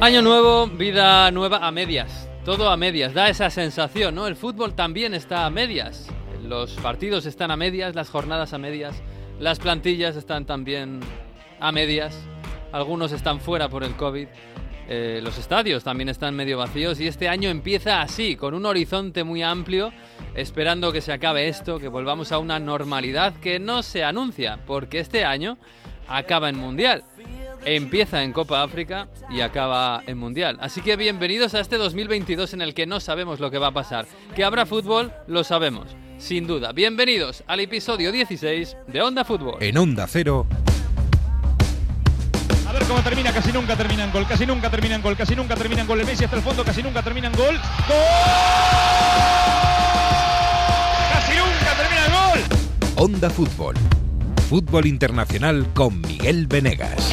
Año nuevo, vida nueva a medias. Todo a medias, da esa sensación, ¿no? El fútbol también está a medias. Los partidos están a medias, las jornadas a medias, las plantillas están también a medias. Algunos están fuera por el COVID. Eh, los estadios también están medio vacíos y este año empieza así, con un horizonte muy amplio, esperando que se acabe esto, que volvamos a una normalidad que no se anuncia, porque este año acaba en Mundial. Empieza en Copa África y acaba en Mundial. Así que bienvenidos a este 2022 en el que no sabemos lo que va a pasar. Que habrá fútbol, lo sabemos, sin duda. Bienvenidos al episodio 16 de Onda Fútbol. En Onda Cero. A ver cómo termina, casi nunca termina en gol, casi nunca termina en gol, casi nunca termina en gol. El Messi hasta el fondo, casi nunca termina en gol. ¡Gol! ¡Casi nunca termina en gol! Onda Fútbol. Fútbol internacional con Miguel Venegas.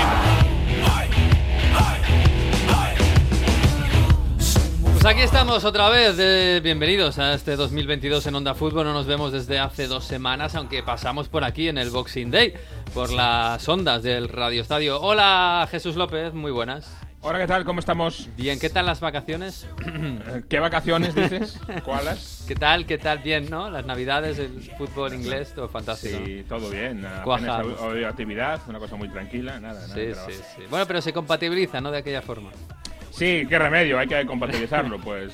Pues aquí estamos otra vez. eh, bienvenidos a este 2022 en Onda Fútbol. No nos vemos desde hace dos semanas, aunque pasamos por aquí en el Boxing Day, por las ondas del Radio Estadio. Hola, Jesús López, muy buenas. Hola, ¿qué tal? ¿Cómo estamos? Bien, ¿qué tal las vacaciones? Eh, ¿Qué vacaciones dices? ¿Cuáles? ¿Qué tal? ¿Qué tal? Bien, ¿no? Las navidades, el fútbol inglés, todo fantástico. Sí, todo bien. Cuaja. Hoy- actividad, una cosa muy tranquila, nada, nada. Sí, sí, sí. Bueno, pero se compatibiliza, ¿no? De aquella forma. Sí, qué remedio, hay que compatibilizarlo, pues.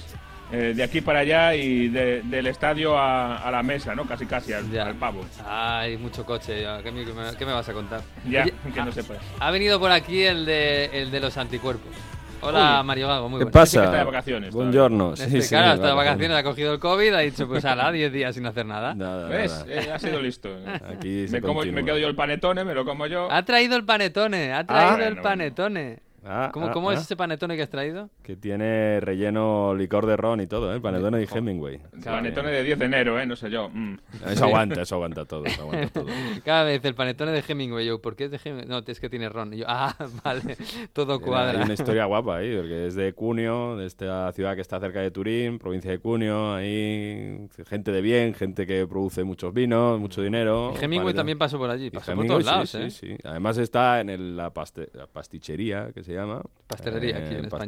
Eh, de aquí para allá y de- del estadio a, a la mesa, ¿no? Casi, casi al, pavo. Ay, mucho coche. ya. ¿Qué me, qué vas a contar? Ya, Oye, que no ha- sepas. Ha venido por aquí el de, el de los anticuerpos. Hola, Uy. Mario Gago, muy ¿Qué buenas. Dice que está de pasa? vacaciones Buongiorno. Este, Sí, sí, claro, hasta de vacaciones. ha cogido el COVID, ha dicho, pues ala, 10 días sin hacer nada. Nada, ¿Ves? nada. Eh, ha sido listo. Aquí me, como- me quedo yo el panetone, me lo como yo. Ha traído el panetone, ha traído el bueno, panetone. Ah, ¿Cómo, ah, cómo es ah. ese panetone que has traído? Que tiene relleno licor de ron y todo, ¿eh? Panetone y Hemingway. Panetone de 10 de enero, ¿eh? No sé yo. Mm. Eso aguanta, eso aguanta todo, eso aguanta todo. Cada vez el panetone de Hemingway, yo, ¿por qué es de Hemingway? No, es que tiene ron. Y yo, ah, vale, todo cuadra. Hay una historia guapa ahí, porque es de Cuneo, de esta ciudad que está cerca de Turín, provincia de Cuneo, ahí gente de bien, gente que produce muchos vinos, mucho dinero. Y Hemingway Panetone. también pasó por allí, pasó por Hemingway, todos lados, sí, ¿eh? sí, sí. Además está en el- la, paste- la pastichería, que se llama. Pastelería, aquí en español.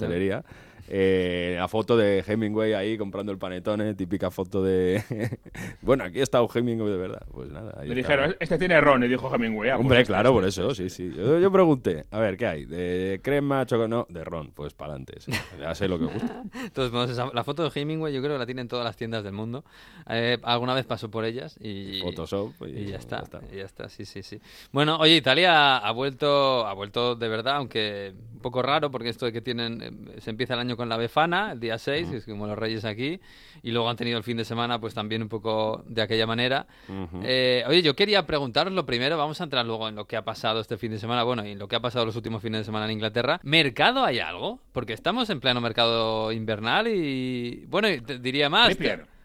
Eh, la foto de Hemingway ahí comprando el panetone, típica foto de... bueno, aquí está un Hemingway de verdad. Pues nada, Le dijeron, este tiene ron, y dijo Hemingway. ah, pues Hombre, claro, este, por eso, este. sí, sí. Yo, yo pregunté, a ver, ¿qué hay? ¿De crema, chocolate? No, de ron, pues para adelante. Ya sé lo que gusta. Entonces, bueno, esa- la foto de Hemingway yo creo que la tienen todas las tiendas del mundo. Eh, alguna vez pasó por ellas y... Photoshop y, Y ya está, ya está. ya está, sí, sí, sí. Bueno, oye, Italia ha vuelto, ha vuelto de verdad, aunque un poco raro, porque esto de que tienen, eh, se empieza el año con la Befana, el día 6, que es como los Reyes aquí, y luego han tenido el fin de semana, pues también un poco de aquella manera. Ujú. Eh, oye, yo quería preguntaros lo primero, vamos a entrar luego en lo que ha pasado este fin de semana, bueno, y en lo que ha pasado los últimos fines de semana en Inglaterra. ¿Mercado hay algo? Porque estamos en pleno mercado invernal y, bueno, diría más.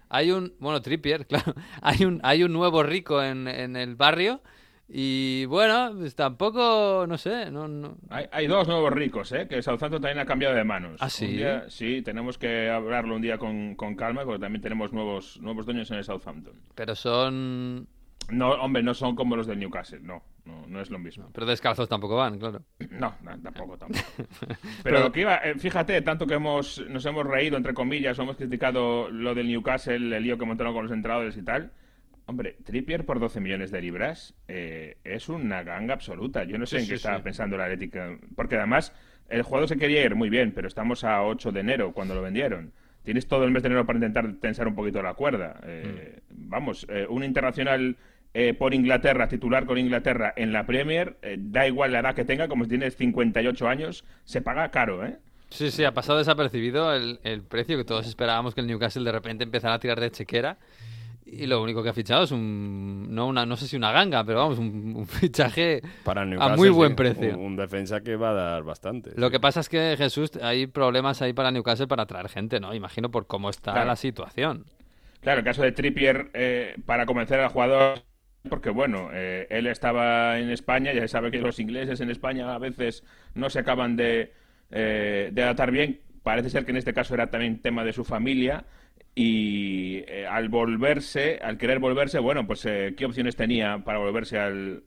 Hay un, bueno, Trippier, claro, hay un, hay un nuevo rico en, en el barrio y, bueno, pues tampoco, no sé, no, no, Hay, hay dos nuevos ricos, ¿eh? Que Southampton también ha cambiado de manos. ¿Ah, sí? Día- sí, tenemos que hablarlo un día con, con calma, porque también tenemos nuevos, nuevos dueños en el Southampton. pero son... No, hombre, no son como los del Newcastle, no. No, no es lo mismo. Pero descalzos tampoco van, claro. No, no, tampoco, tampoco. Pero lo que iba, eh, fíjate, tanto que hemos, nos hemos reído, entre comillas, o hemos criticado lo del Newcastle, el lío que montaron con los entrenadores y tal. Hombre, Trippier por 12 millones de libras eh, es una ganga absoluta. Yo no sé Sí, en qué sí, estaba sí. pensando la Atlética. Porque además, el jugador se quería ir muy bien, pero estamos a 8 de enero cuando lo vendieron. Tienes todo el mes de enero para intentar tensar un poquito la cuerda. Eh, Mm. Vamos, eh, un internacional eh, por Inglaterra, titular con Inglaterra en la Premier, da igual la edad que tenga, como si tienes 58 años, se paga caro, ¿eh? Sí, sí, ha pasado desapercibido el, el precio que todos esperábamos que el Newcastle de repente empezara a tirar de chequera. Y lo único que ha fichado es un. No, una, no sé si una ganga, pero vamos, un, un fichaje Para a muy sí, buen precio. Un, un defensa que va a dar bastante. Lo sí. que pasa es que, Jesús, hay problemas ahí para Newcastle para atraer gente, ¿no? Imagino por cómo está Claro. la situación. Claro, el caso de Trippier, eh, para convencer al jugador, porque bueno, eh, él estaba en España, ya se sabe que los ingleses en España a veces no se acaban de, eh, de adaptar bien. Parece ser que en este caso era también tema de su familia y eh, al volverse, al querer volverse, bueno, pues eh, ¿qué opciones tenía para volverse al,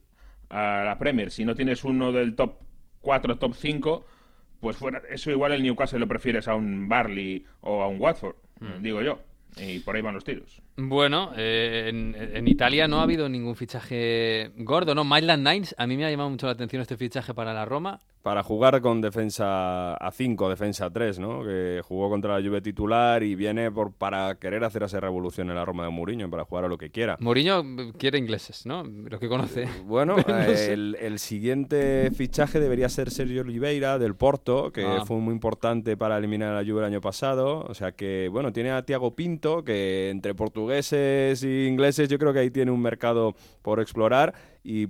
a la Premier? Si no tienes uno del top 4, top 5, pues fuera, eso igual el Newcastle lo prefieres a un Barley o a un Watford, Mm. digo yo. Y por ahí van los tiros. Bueno, eh, en, en Italia no ha habido ningún fichaje gordo, ¿no? Maitland Nines, a mí me ha llamado mucho la atención este fichaje para la Roma. Para jugar con defensa a 5, defensa a 3, ¿no? Que jugó contra la Juve titular y viene por para querer hacer esa revolución en la Roma de Mourinho, para jugar a lo que quiera. Mourinho eh, quiere ingleses, ¿no? Lo que conoce. Bueno, No eh, sé. el, el siguiente fichaje debería ser Sergio Oliveira del Porto, que Ah. fue muy importante para eliminar a la Juve el año pasado. O sea que, bueno, tiene a Thiago Pinto, que entre portugueses e ingleses yo creo que ahí tiene un mercado por explorar y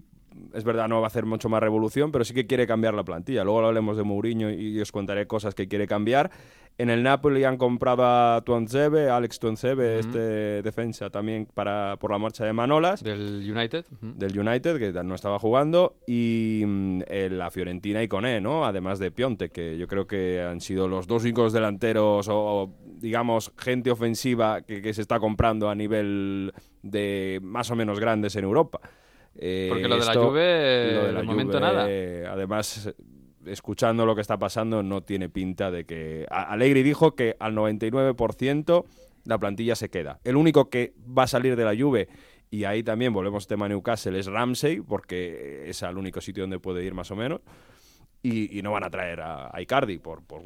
es verdad, no va a hacer mucho más revolución, pero sí que quiere cambiar la plantilla. Luego hablemos de Mourinho y os contaré cosas que quiere cambiar. En el Napoli han comprado a Tuanzebe, Alex Tuanzebe, este defensa también para por la marcha de Manolas Del United. ujú. del United, que no estaba jugando, y mm, eh, la Fiorentina y Coné, ¿no? Además de Piontek, que yo creo que han sido los dos únicos delanteros o, digamos, gente ofensiva que, que se está comprando a nivel de más o menos grandes en Europa. Eh, Porque lo de la esto- Juve, lo de de la momento Juve, nada. Además, escuchando lo que está pasando, no tiene pinta de que... A- Allegri dijo que al 99% la plantilla se queda. El único que va a salir de la Juve, y ahí también volvemos al tema Newcastle, es Ramsey, porque es el único sitio donde puede ir más o menos. Y, y no van a traer a, a Icardi por, por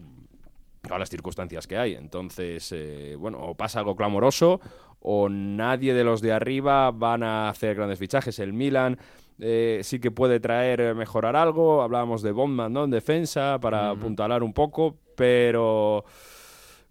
todas las circunstancias que hay. Entonces, eh, bueno, o pasa algo clamoroso o nadie de los de arriba van a hacer grandes fichajes. El Milan eh, sí que puede traer, eh, mejorar algo. Hablábamos de Bondman, ¿no? En defensa, para apuntalar un poco, pero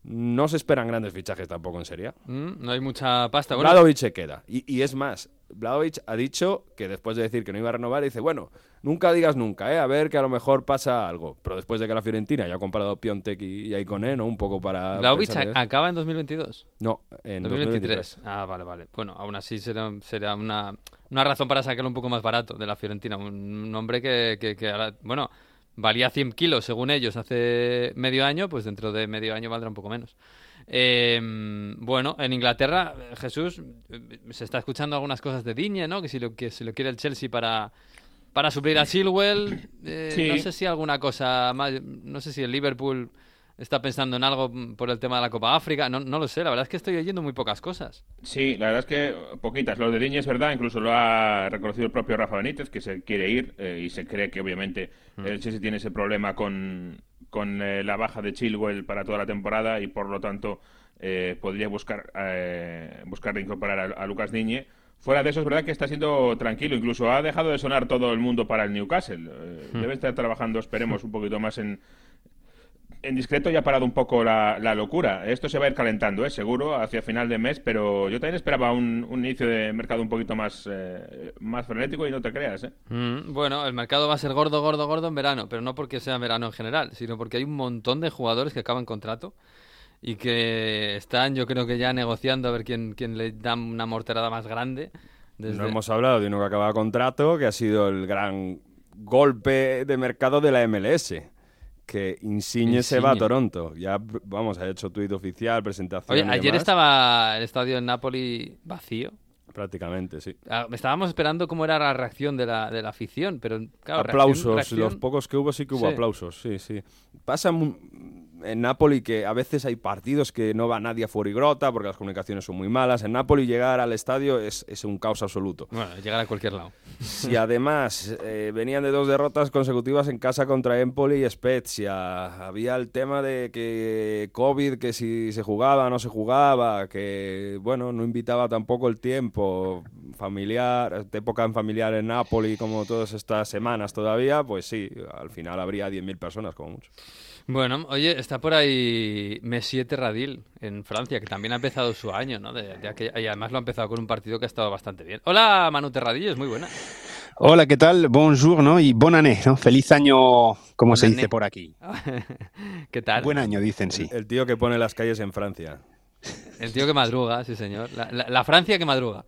no se esperan grandes fichajes tampoco en Serie A. Mm, no hay mucha pasta. Bueno, se queda. Y, y es más, Vladovic ha dicho que después de decir que no iba a renovar, dice, bueno, nunca digas nunca, ¿eh? A ver que a lo mejor pasa algo. Pero después de que la Fiorentina ya ha comprado Piontek y, y Aikoné, ¿no? Un poco para... Eso. acaba en 2022. No, en 2023. 2023. Ah, vale, vale. Bueno, aún así será, será una, una razón para sacarlo un poco más barato de la Fiorentina. Un, un hombre que, que, que ahora, bueno, valía 100 kilos según ellos hace medio año, pues dentro de medio año valdrá un poco menos. Eh, bueno, en Inglaterra, Jesús, eh, se está escuchando algunas cosas de Digne, ¿no? Que si lo, que si lo quiere el Chelsea para, para suplir a Silwell. eh, Sí. No sé si alguna cosa más. No sé si el Liverpool está pensando en algo mm, por el tema de la Copa África. No, no lo sé, la verdad es que estoy oyendo muy pocas cosas. Sí, la verdad es que poquitas. Lo de Diñe es verdad, incluso lo ha reconocido el propio Rafa Benítez, que se quiere ir eh, y se cree que obviamente el Chelsea tiene ese problema con, con eh, la baja de Chilwell para toda la temporada y por lo tanto eh, podría buscar, eh, buscar incorporar a, a Lucas Diñe. Fuera de eso es verdad que está siendo tranquilo, incluso ha dejado de sonar todo el mundo para el Newcastle. Eh, Debe estar trabajando, esperemos, un poquito más en, en discreto ya ha parado un poco la, la locura. Esto se va a ir calentando, ¿eh? seguro, hacia final de mes, pero yo también esperaba un, un inicio de mercado un poquito más, eh, más frenético y no te creas. ¿eh? Mm, bueno, el mercado va a ser gordo, gordo, gordo en verano, pero no porque sea verano en general, sino porque hay un montón de jugadores que acaban contrato y que están, yo creo que ya negociando a ver quién, quién le da una morterada más grande. Desde... No hemos hablado de uno que acaba contrato, que ha sido el gran golpe de mercado de la MLS. Que Insigne, se va a. Toronto. Ya, vamos, ha hecho tuit oficial, presentación. Oye, y ayer demás. estaba el estadio en Napoli vacío. Prácticamente, sí. Ah, Estábamos esperando cómo era la reacción de la, de la afición, pero claro, aplausos, reacción- los pocos que hubo sí que hubo Sí. aplausos, sí, sí. Pasa mu- en Napoli que a veces hay partidos que no va nadie a Fuorigrota porque las comunicaciones son muy malas. En Napoli llegar al estadio es, es un caos absoluto. Bueno, llegar a cualquier lado. Si además eh, venían de dos derrotas consecutivas en casa contra Empoli y Spezia, había el tema de que COVID, que si se jugaba no se jugaba, que bueno, no invitaba tampoco el tiempo familiar, época en familiar en Napoli, como todas estas semanas todavía, pues sí, al final habría 10.000 personas como mucho. Bueno, oye, está por ahí Messier Terradil en Francia, que también ha empezado su año, ¿no? De, de aquella- y además lo ha empezado con un partido que ha estado bastante bien. Hola, Manu Terradil, es muy buena. Hola, ¿qué tal? Bonjour, ¿no? Y bon année, ¿no? Feliz año, como se dice por aquí. ¿Qué tal? Buen año, dicen, sí. El tío que pone las calles en Francia. El tío que madruga, sí, señor. La, la- la Francia que madruga.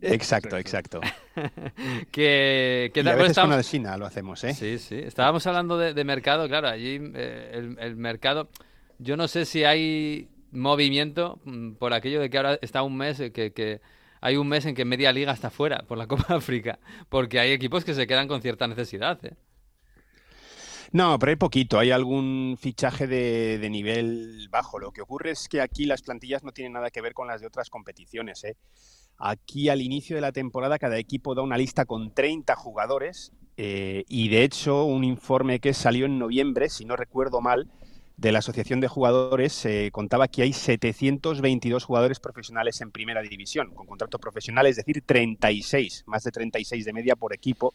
Exacto, exacto. que, que y a veces con China lo hacemos, ¿eh? Sí, sí. Estábamos hablando de, de mercado, claro, allí eh, el, el, mercado... Yo no sé si hay movimiento mm, por aquello de que ahora está un mes, eh, que, que hay un mes en que media liga está fuera por la Copa África, porque hay equipos que se quedan con cierta necesidad, ¿eh? No, pero hay poquito, hay algún fichaje de, de, nivel bajo. Lo que ocurre es que aquí las plantillas no tienen nada que ver con las de otras competiciones. ¿eh? Aquí al inicio de la temporada cada equipo da una lista con 30 jugadores eh, y de hecho un informe que salió en noviembre, si no recuerdo mal, de la Asociación de Jugadores eh, contaba que hay 722 jugadores profesionales en primera división, con contrato profesional, es decir, 36, más de 36 de media por equipo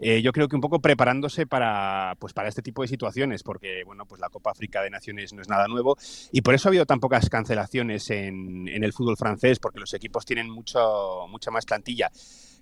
eh, yo creo que un poco preparándose para, pues para este tipo de situaciones, porque bueno, pues la Copa África de Naciones no es nada nuevo y por eso ha habido tan pocas cancelaciones en, en el fútbol francés, porque los equipos tienen mucho, mucha más plantilla.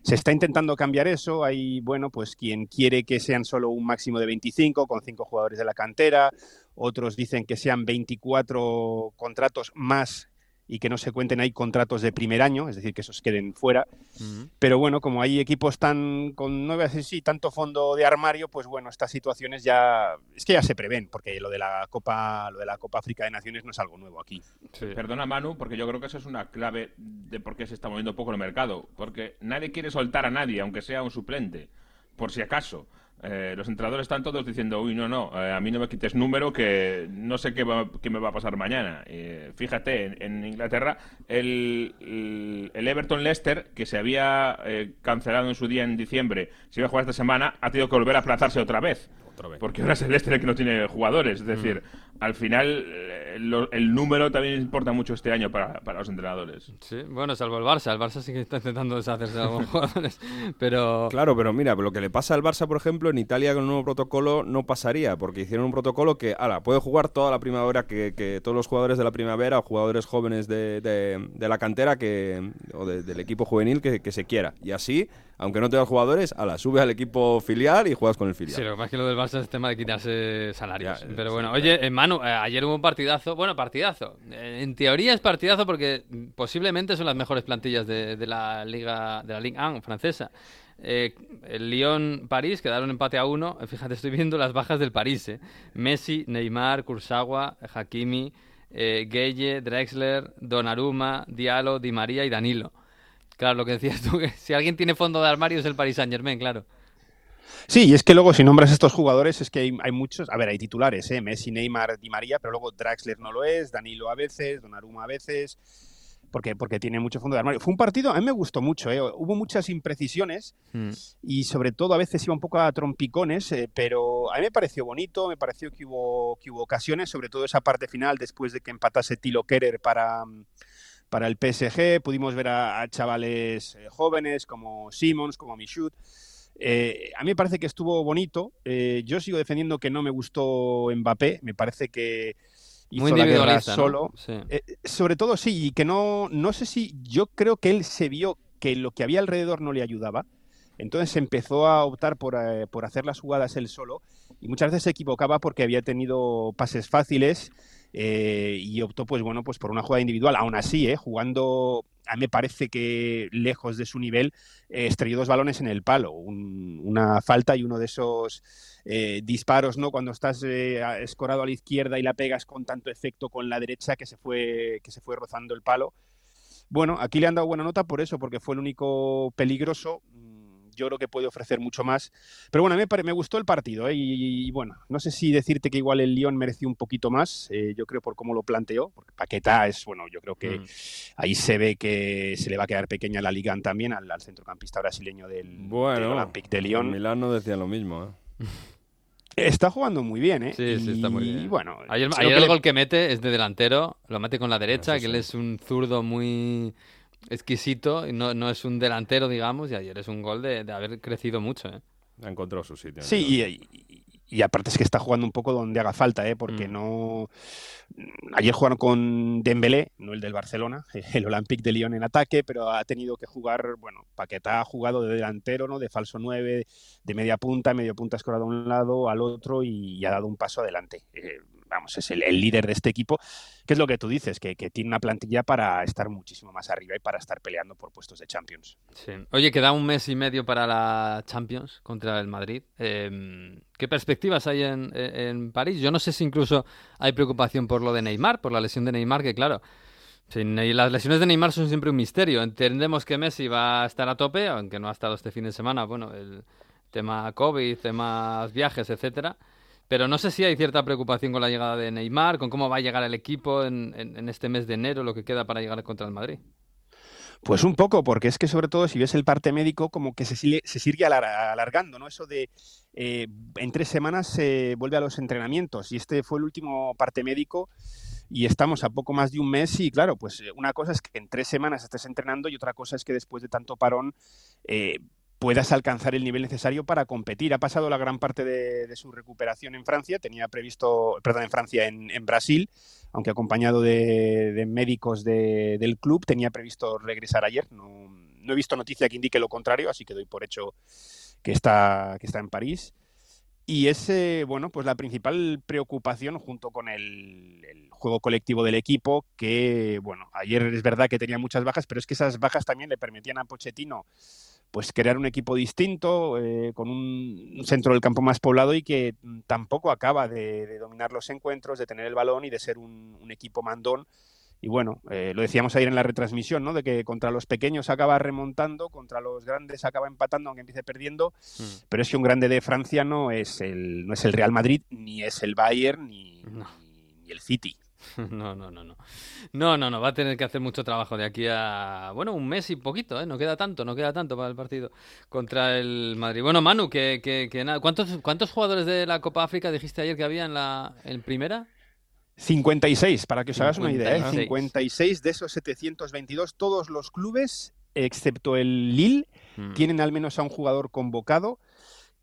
Se está intentando cambiar eso. Hay, bueno, pues quien quiere que sean solo un máximo de 25 con cinco jugadores de la cantera. Otros dicen que sean 24 contratos más y que no se cuenten ahí contratos de primer año, es decir, que esos queden fuera. Uh -huh. Pero bueno, como hay equipos tan con nueve sí, tanto fondo de armario, pues bueno, estas situaciones ya es que ya se prevén, porque lo de la Copa, lo de la Copa África de Naciones no es algo nuevo aquí. Sí. Perdona Manu, porque yo creo que eso es una clave de por qué se está moviendo poco el mercado, porque nadie quiere soltar a nadie, aunque sea un suplente, por si acaso. Eh, los entrenadores están todos diciendo, uy, no, no, eh, a mí no me quites número que no sé qué, va, qué me va a pasar mañana. Eh, fíjate, en, en Inglaterra, el, el, el, Everton Leicester, que se había eh, cancelado en su día en diciembre, se iba a jugar esta semana, ha tenido que volver a aplazarse otra vez. Otra vez. Porque ahora es el Leicester el que no tiene jugadores. Es decir, mm. Al final eh, lo, el número también importa mucho este año para, para, los entrenadores. Sí, bueno, salvo el Barça. El Barça sí que está intentando deshacerse de algunos jugadores. Pero... Claro, pero mira, lo que le pasa al Barça, por ejemplo, en Italia con el nuevo protocolo no pasaría, porque hicieron un protocolo que, ala, puede jugar toda la primavera, que, que todos los jugadores de la primavera o jugadores jóvenes de, de, de la cantera que, o de, del equipo juvenil que, que se quiera. Y así aunque no tengas jugadores, ala, sube al equipo filial y juegas con el filial. Sí, lo que más que lo del Barça es el tema de quitarse salarios. Ya, Pero bueno, sí, oye, claro. Eh, ayer hubo un partidazo, bueno, partidazo. Eh, en teoría es partidazo porque posiblemente son las mejores plantillas de, la Liga de la Ligue 1 francesa. Eh, el Lyon-París quedaron empate a uno. Fíjate, estoy viendo las bajas del París. Messi, Neymar, Kursawa, Hakimi, Gueye, Drexler, Donnarumma, Diallo, Di María y Danilo. Claro, lo que decías tú, que si alguien tiene fondo de armario es el Paris Saint Germain, claro. Sí, y es que luego si nombras estos jugadores es que hay, hay muchos, a ver, hay titulares, ¿eh? Messi, Neymar, Di María, pero luego Draxler no lo es, Danilo a veces, Donnarumma a veces, porque, porque tiene mucho fondo de armario. Fue un partido, a mí me gustó mucho, ¿eh? hubo muchas imprecisiones mm. y sobre todo a veces iba un poco a trompicones, eh, pero a mí me pareció bonito, me pareció que hubo, que hubo ocasiones, sobre todo esa parte final después de que empatase Tilo Kerer para para el PSG. Pudimos ver a, a chavales eh, jóvenes como Simons, como Michut. Eh, a mí me parece que estuvo bonito. Eh, yo sigo defendiendo que no me gustó Mbappé. Me parece que hizo Muy la guerra ¿no? solo. Sí. Eh, sobre todo sí, y que no, no sé si yo creo que él se vio que lo que había alrededor no le ayudaba. Entonces empezó a optar por, por hacer las jugadas él solo y muchas veces se equivocaba porque había tenido pases fáciles eh, y optó pues bueno pues por una jugada individual. Aún así eh, jugando a mí me parece que lejos de su nivel eh, estrelló dos balones en el palo. Un, una falta y uno de esos eh, disparos no cuando estás escorado a la izquierda y la pegas con tanto efecto con la derecha que se fue que se fue rozando el palo. Bueno aquí le han dado buena nota por eso porque fue el único peligroso yo creo que puede ofrecer mucho más. Pero bueno, me, me gustó el partido ¿eh? y, y, bueno, no sé si decirte que igual el Lyon mereció un poquito más, eh, yo creo por cómo lo planteó, porque Paquetá es, bueno, yo creo que mm. ahí se ve que se le va a quedar pequeña la Liga también al, al centrocampista brasileño del, bueno, del Olympique de Lyon. Milán no decía lo mismo, ¿eh? Está jugando muy bien, ¿eh? Sí, y, sí, está muy bien. Y bueno, ayer, ayer el le... gol que mete es de delantero, lo mete con la derecha, Eso que sí. él es un zurdo muy exquisito, y no, no es un delantero, digamos, y ayer es un gol de, de haber crecido mucho. ¿eh? Ha encontrado su sitio. Sí, y, y, y, aparte es que está jugando un poco donde haga falta, ¿eh? porque mm. no... Ayer jugaron con Dembélé, no el del Barcelona, el Olympique de Lyon en ataque, pero ha tenido que jugar, bueno, Paquetá ha jugado de delantero, ¿no? De falso 9, de media punta, medio punta escorado a un lado, al otro y, y ha dado un paso adelante. Eh, vamos, es el, líder de este equipo, que es lo que tú dices, que, tiene una plantilla para estar muchísimo más arriba y para estar peleando por puestos de Champions. Sí. Oye, queda un mes y medio para la Champions contra el Madrid. Em, ¿Qué perspectivas hay en, en París? Yo no sé si incluso hay preocupación por lo de Neymar, por la lesión de Neymar, que claro, las lesiones de Neymar son siempre un misterio. Entendemos que Messi va a estar a tope, aunque no ha estado este fin de semana. Bueno, el tema COVID, temas viajes, etcétera. Pero no sé si hay cierta preocupación con la llegada de Neymar, con cómo va a llegar el equipo en, este mes de enero, lo que queda para llegar contra el Madrid. Pues un poco, porque es que sobre todo si ves el parte médico, como que se sigue, se sigue alargando, ¿no? Eso de eh, en tres semanas se vuelve a los entrenamientos y este fue el último parte médico y estamos a poco más de un mes y claro, pues eh, una cosa es que en tres semanas estés entrenando y otra cosa es que después de tanto parón eh, puedas alcanzar el nivel necesario para competir. Ha pasado la gran parte de, su recuperación en Francia, tenía previsto, perdón, en Francia, en, Brasil, aunque acompañado de, médicos del club, tenía previsto regresar ayer. No, no, he visto noticia que indique lo contrario, así que doy por hecho que está, que está en París. Y es, bueno, pues la principal preocupación junto con el, juego colectivo del equipo, que, bueno, ayer es verdad que tenía muchas bajas, pero es que esas bajas también le permitían a Pochettino pues crear un equipo distinto, eh, con un, centro del campo más poblado y que tampoco acaba de, dominar los encuentros, de tener el balón y de ser un, un equipo mandón y bueno, eh, lo decíamos ayer en la retransmisión, ¿no? De que contra los pequeños acaba remontando, contra los grandes acaba empatando, aunque empiece perdiendo. Hmm. Pero es que un grande de Francia no es el, no es el Real Madrid, ni es el Bayern, ni, ni, el City. No, no, no, no. No, no, no. Va a tener que hacer mucho trabajo de aquí a. Bueno, un mes y poquito, ¿eh? No queda tanto, no queda tanto para el partido contra el Madrid. Bueno, Manu, que, que, que nada. ¿Cuántos, ¿Cuántos jugadores de la Copa África dijiste ayer que había en la en primera? 56, para que os hagas una idea. 56 ¿eh? de esos 722, todos los clubes, excepto el Lille, hmm. tienen al menos a un jugador convocado.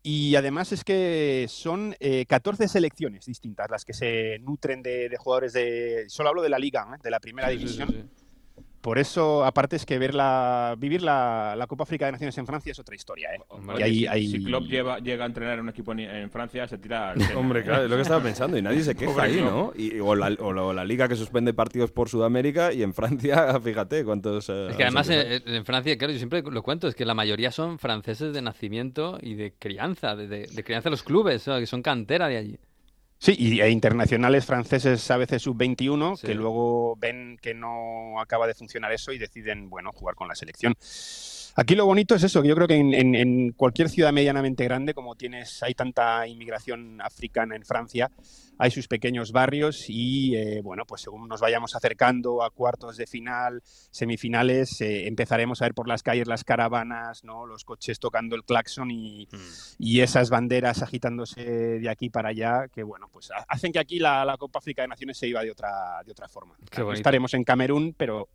Y además es que son 14 eh, selecciones distintas las que se nutren de, jugadores de... Solo hablo de la liga, ¿eh? de la primera división. Por eso, aparte es que verla, vivir la, Copa África de Naciones en Francia es otra historia. ¿eh? Si Klopp llega a entrenar en un equipo en, Francia, se tira... Hombre, claro, es lo que estaba pensando y nadie se queja ahí, ¿no? Y, o, la, liga que suspende partidos por Sudamérica y en Francia, fíjate cuántos... Eh, es que además en, Francia, claro, yo siempre lo cuento, es que la mayoría son franceses de nacimiento y de crianza, de, de crianza de los clubes, que son cantera de allí. Sí, y e internacionales franceses a veces sub-21 que luego ven que no acaba de funcionar eso y deciden, bueno, jugar con la selección. Aquí lo bonito es eso, que yo creo que en, cualquier ciudad medianamente grande, como tienes, hay tanta inmigración africana en Francia, hay sus pequeños barrios y, eh, bueno, pues según nos vayamos acercando a cuartos de final, semifinales, eh, empezaremos a ver por las calles las caravanas, ¿no? los coches tocando el claxon y, mm. esas banderas agitándose de aquí para allá, que, bueno, pues hacen que aquí la, Copa África de Naciones se iba de otra, de otra forma. Estaremos en Camerún, pero,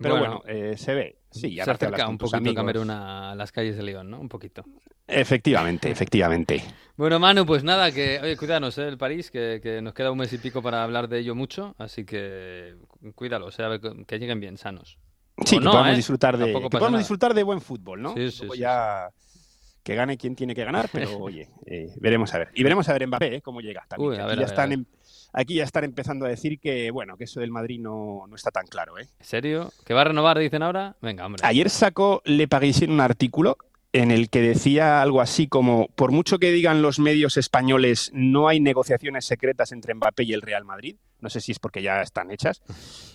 pero bueno, eh, se ve. Sí, se acerca un poquito Camerún a las calles de León, ¿no? Un poquito. Efectivamente, efectivamente. Bueno, Manu, pues nada, que, oye, cuídanos, ¿eh? el París, que, nos queda un mes y pico para hablar de ello mucho, así que cuídalo, o sea, que lleguen bien, sanos. Sí, que podamos, ¿eh? disfrutar de, que disfrutar de buen fútbol, ¿no? Sí, sí, ya que gane quien tiene que ganar, pero oye, eh, veremos a ver. Y veremos a ver Mbappé, ¿eh? cómo llega también. aquí, ya están aquí ya están empezando a decir que, bueno, que eso del Madrid no, no está tan claro, ¿eh? ¿En serio? ¿Que va a renovar, dicen ahora? Venga, hombre. Ayer sacó Le Parisien un artículo en el que decía algo así como, por mucho que digan los medios españoles, no hay negociaciones secretas entre Mbappé y el Real Madrid, no sé si es porque ya están hechas,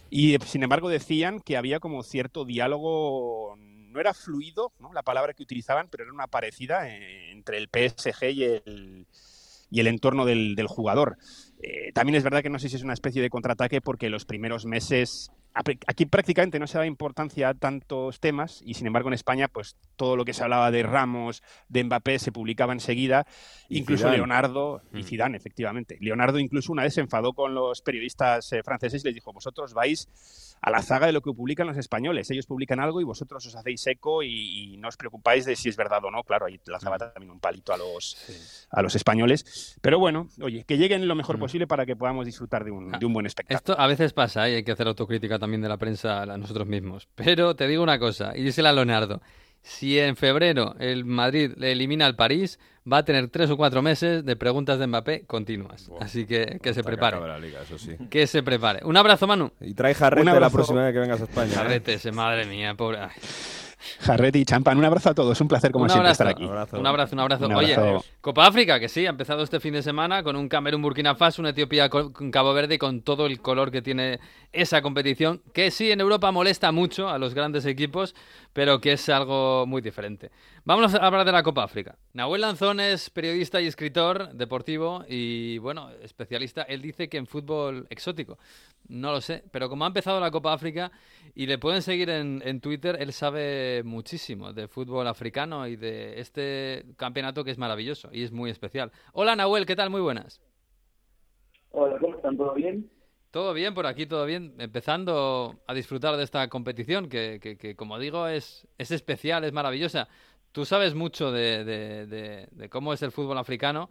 y sin embargo decían que había como cierto diálogo, no era fluido, ¿no? la palabra que utilizaban, pero era una parecida eh, entre el PSG y el, y el entorno del, jugador. Eh, también es verdad que no sé si es una especie de contraataque porque los primeros meses aquí prácticamente no se da importancia a tantos temas y sin embargo en España pues todo lo que se hablaba de Ramos, de Mbappé se publicaba enseguida, incluso Leonardo y mm. Zidane efectivamente. Leonardo incluso una vez se enfadó con los periodistas eh, franceses y les dijo, "Vosotros vais a la zaga de lo que publican los españoles. Ellos publican algo y vosotros os hacéis eco y, no os preocupáis de si es verdad o no. Claro, ahí lanzaba mm. también un palito a los, a los españoles. Pero bueno, oye, que lleguen lo mejor mm. posible para que podamos disfrutar de un, ah, de un buen espectáculo. Esto a veces pasa ¿eh? y hay que hacer autocrítica también de la prensa a nosotros mismos. Pero te digo una cosa, y dísela a Leonardo. Si en febrero el Madrid le elimina al París, va a tener tres o cuatro meses de preguntas de Mbappé continuas. Así que que se prepare. La liga, eso sí. Que se prepare. Un abrazo, Manu. Y trae jarrete la próxima vez que vengas a España. ¿eh? Jarrete, ese, madre mía, pobre. Jarrete y champán. Un abrazo a todos. Un placer, como siempre, estar aquí. Un abrazo, un abrazo. Un abrazo. Oye, Copa África, que sí, ha empezado este fin de semana con un Camerún Burkina Faso, una Etiopía con Cabo Verde y con todo el color que tiene esa competición, que sí en Europa molesta mucho a los grandes equipos, pero que es algo muy diferente. Vamos a hablar de la Copa África. Nahuel Lanzón es periodista y escritor deportivo y, bueno, especialista. Él dice que en fútbol exótico. No lo sé, pero como ha empezado la Copa África y le pueden seguir en, en Twitter, él sabe muchísimo de fútbol africano y de este campeonato que es maravilloso y es muy especial. Hola Nahuel, ¿qué tal? Muy buenas. Hola, ¿cómo están? ¿Todo bien? Todo bien, por aquí todo bien. Empezando a disfrutar de esta competición que, que, como digo, es, es especial, es maravillosa. Tú sabes mucho de, de, de, cómo es el fútbol africano.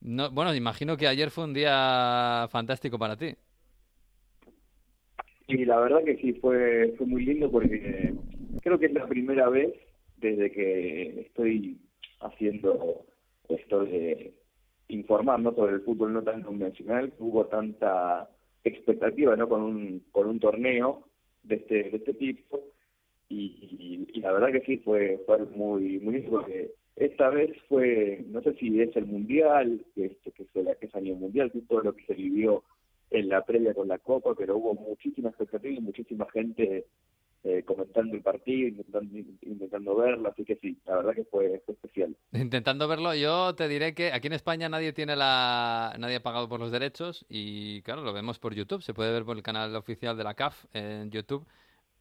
No, bueno, imagino que ayer fue un día fantástico para ti. Sí, la verdad que sí, fue, fue muy lindo porque creo que es la primera vez desde que estoy haciendo esto de informando sobre el fútbol no tan convencional, hubo tanta expectativa no con un con un torneo de este de este tipo. Y, y, la verdad que sí fue fue muy muy porque esta vez fue no sé si es el mundial que este que la que es año mundial todo lo que se vivió en la previa con la copa pero hubo muchísima expectativa y muchísima gente eh, comentando el partido, intentando, intentando verlo, así que sí, la verdad que fue, especial. Intentando verlo, yo te diré que aquí en España nadie tiene la, nadie ha pagado por los derechos y claro, lo vemos por YouTube, se puede ver por el canal oficial de la CAF en YouTube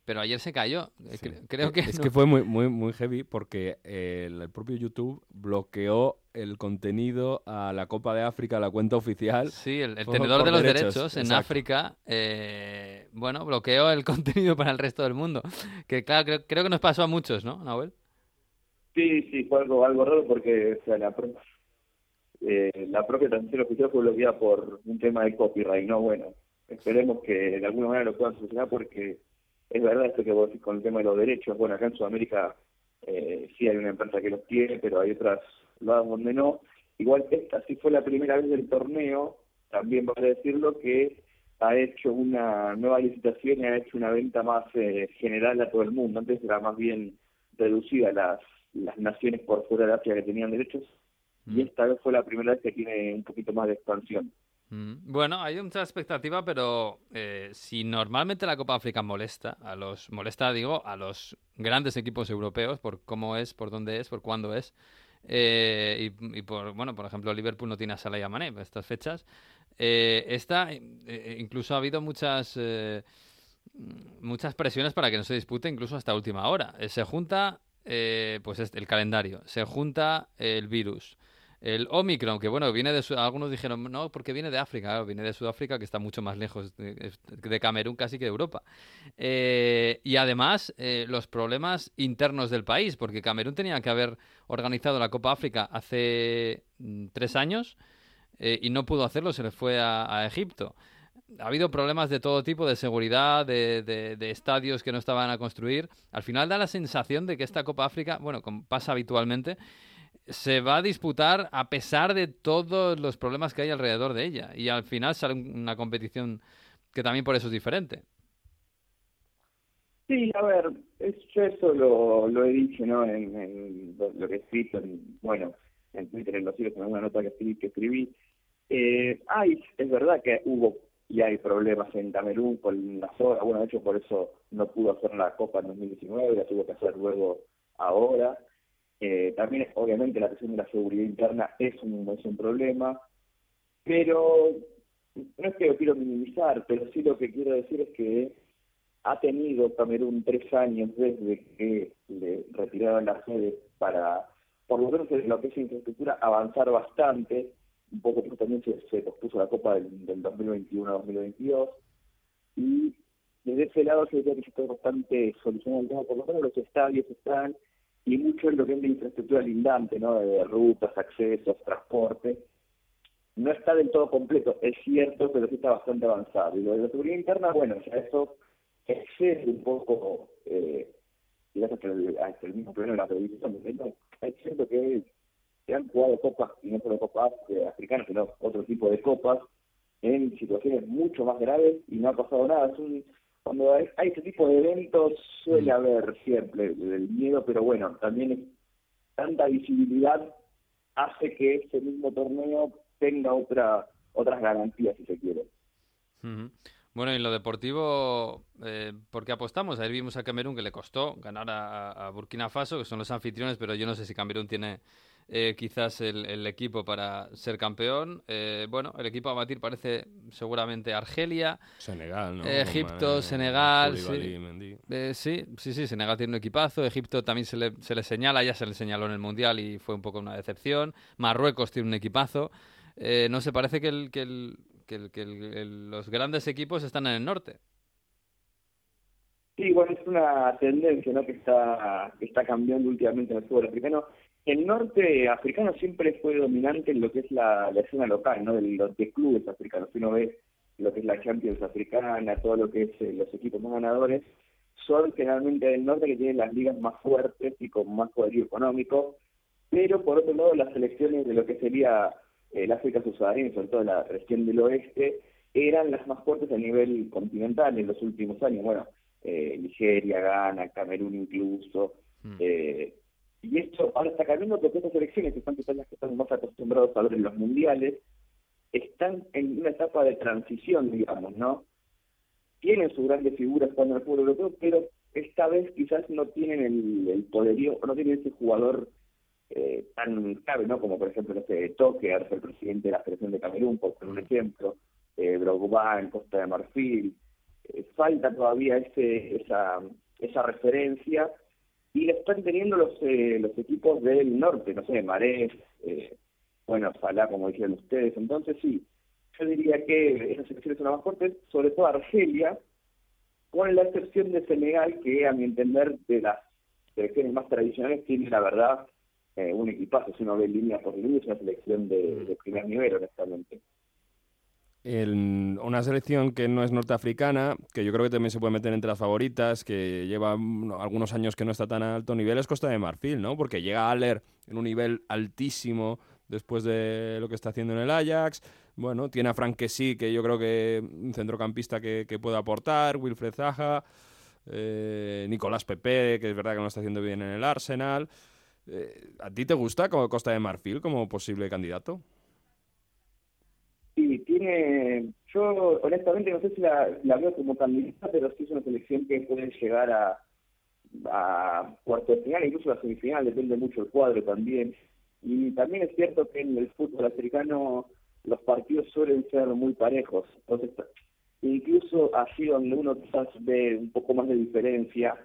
pero ayer se cayó. Eh, creo que es que fue muy muy muy heavy porque el, propio YouTube bloqueó el contenido a la Copa de África, la cuenta oficial. Sí, el, tenedor de los derechos, en África, eh, bueno, bloqueó el contenido para el resto del mundo. Que claro, creo, creo, que nos pasó a muchos, ¿no, Nahuel? Sí, sí, fue algo, algo raro porque o sea, la, eh, la propia transmisión oficial fue bloqueada por un tema de copyright, ¿no? Bueno, esperemos que de alguna manera lo puedan solucionar porque es verdad esto que vos decís con el tema de los derechos. Bueno, acá en Sudamérica eh, sí hay una empresa que los tiene, pero hay otras lados donde no. Igual esta sí fue la primera vez del torneo, también vale decirlo, que ha hecho una nueva licitación y ha hecho una venta más eh, general a todo el mundo. Antes era más bien reducida las, las naciones por fuera de Asia que tenían derechos y mm. esta vez fue la primera vez que tiene un poquito más de expansión. Mm, bueno, hay mucha expectativa, pero eh, si normalmente la Copa África molesta, a los molesta, digo, a los grandes equipos europeos por cómo es, por dónde es, por cuándo es, eh, y, por, bueno, por ejemplo, Liverpool no tiene a Salah y a Mané estas fechas. Eh, esta, incluso ha habido muchas muchas presiones para que no se dispute, incluso hasta última hora. se junta, pues el calendario, se junta el virus. El Omicron, que bueno, viene de... Algunos dijeron, no, porque viene de África, viene de Sudáfrica, que está mucho más lejos de, Camerún casi que de Europa. Eh, y además, eh, los problemas internos del país, porque Camerún tenía que haber organizado la Copa África hace mm, tres años eh, y no pudo hacerlo, se le fue a, Egipto. Ha habido problemas de todo tipo, de seguridad, de, de, estadios que no estaban a construir. Al final da la sensación de que esta Copa África, bueno, como pasa habitualmente, se va a disputar a pesar de todos los problemas que hay alrededor de ella. Y al final sale una competición que también por eso es diferente. Sí, a ver, eso lo, he dicho, ¿no? En, lo, que he escrito, bueno, en Twitter, en los hilos, en una nota que escribí. Que escribí. Eh, hay, es verdad que hubo y hay problemas en Camerún con la zona. Bueno, de hecho, por eso no pudo hacer la Copa en 2019, la tuvo que hacer luego ahora. Eh, también, obviamente, la cuestión de la seguridad interna es un, problema, pero no es que lo quiero minimizar, pero sí lo que quiero decir es que ha tenido Camerún tres años desde que le retiraron las sedes para, por lo menos en lo que es infraestructura, avanzar bastante. Un poco porque también se, se pospuso la Copa del, del 2021-2022. Y desde ese lado se diría que está bastante solucionado el tema, por lo menos los estadios están y mucho en lo que es de infraestructura lindante, ¿no? de rutas, accesos, transporte. No está del todo completo, es cierto, pero sí está bastante avanzado. Y lo de la seguridad interna, bueno, ya eso excede un poco eh, quizás hasta el, hasta mismo pleno de la televisión, es cierto que se han jugado copas, y no solo copas eh, africanas, sino otro tipo de copas, en situaciones mucho más graves y no ha pasado nada. Es un, cuando hay, hay este tipo de eventos suele haber siempre el miedo, pero bueno, también es, tanta visibilidad hace que ese mismo torneo tenga otra otras garantías, si se quiere. Bueno, en lo deportivo, eh, ¿por qué apostamos? Ayer vimos a Camerún que le costó ganar a, Burkina Faso, que son los anfitriones, pero yo no sé si Camerún tiene eh, quizás el, equipo para ser campeón. Eh, bueno, el equipo a batir parece seguramente Argelia, Senegal, Egipto, Senegal. Sí. sí. sí, Senegal tiene un equipazo. Egipto también se le, se le señala, ya se le señaló en el Mundial y fue un poco una decepción. Marruecos tiene un equipazo. no se parece que, el, que, el, que, los grandes equipos están en el norte. Sí, bueno, es una tendencia ¿no? que, está, que está cambiando últimamente en el fútbol africano el norte africano siempre fue dominante en lo que es la, escena local, ¿no? De los de clubes africanos. Si uno ve lo que es la Champions africana, todo lo que es eh, los equipos más ganadores, son generalmente del norte que tienen las ligas más fuertes y con más poderío económico, pero por otro lado las selecciones de lo que sería eh, el África subsahariana, sobre todo la región del oeste, eran las más fuertes a nivel continental en los últimos años. Bueno, eh, Nigeria, Ghana, Camerún incluso, mm. eh, y esto ahora está cambiando porque estas elecciones, que son quizás las que estamos más acostumbrados a ver en los mundiales, están en una etapa de transición, digamos, ¿no? Tienen sus grandes figuras cuando el fútbol europeo, pero esta vez quizás no tienen el, el poderío, no tienen ese jugador eh, tan clave, ¿no? Como por ejemplo, sé, Toque, el presidente de la selección de Camerún, por un ejemplo, eh, Costa de Marfil. Eh, falta todavía ese, esa, esa referencia y la están teniendo los eh, los equipos del norte, no sé, Marés, eh, bueno, Salá, como dijeron ustedes. Entonces, sí, yo diría que esas selecciones son las más fuertes, sobre todo Argelia, con la excepción de Senegal, que a mi entender, de las selecciones más tradicionales, tiene la verdad eh, un equipazo. Si uno ve línea por línea, es una selección de primer nivel, honestamente una selección que no es norteafricana, que yo creo que también se puede meter entre las favoritas, que lleva algunos años que no está tan alto nivel, es Costa de Marfil, ¿no? Porque llega Aller en un nivel altísimo después de lo que está haciendo en el Ajax. Bueno, tiene a Frank sí, que yo creo que un centrocampista que, puede aportar, Wilfred Zaha, eh, Nicolás Pepe, que es verdad que no está haciendo bien en el Arsenal. Eh, ¿A ti te gusta como Costa de Marfil como posible candidato? Tiene. Yo, honestamente, no sé si la, veo como candidata, pero sí es una selección que puede llegar a, a cuarto de final, incluso a la semifinal, depende mucho el cuadro también. Y también es cierto que en el fútbol africano los partidos suelen ser muy parejos. Entonces, incluso así donde uno quizás ve un poco más de diferencia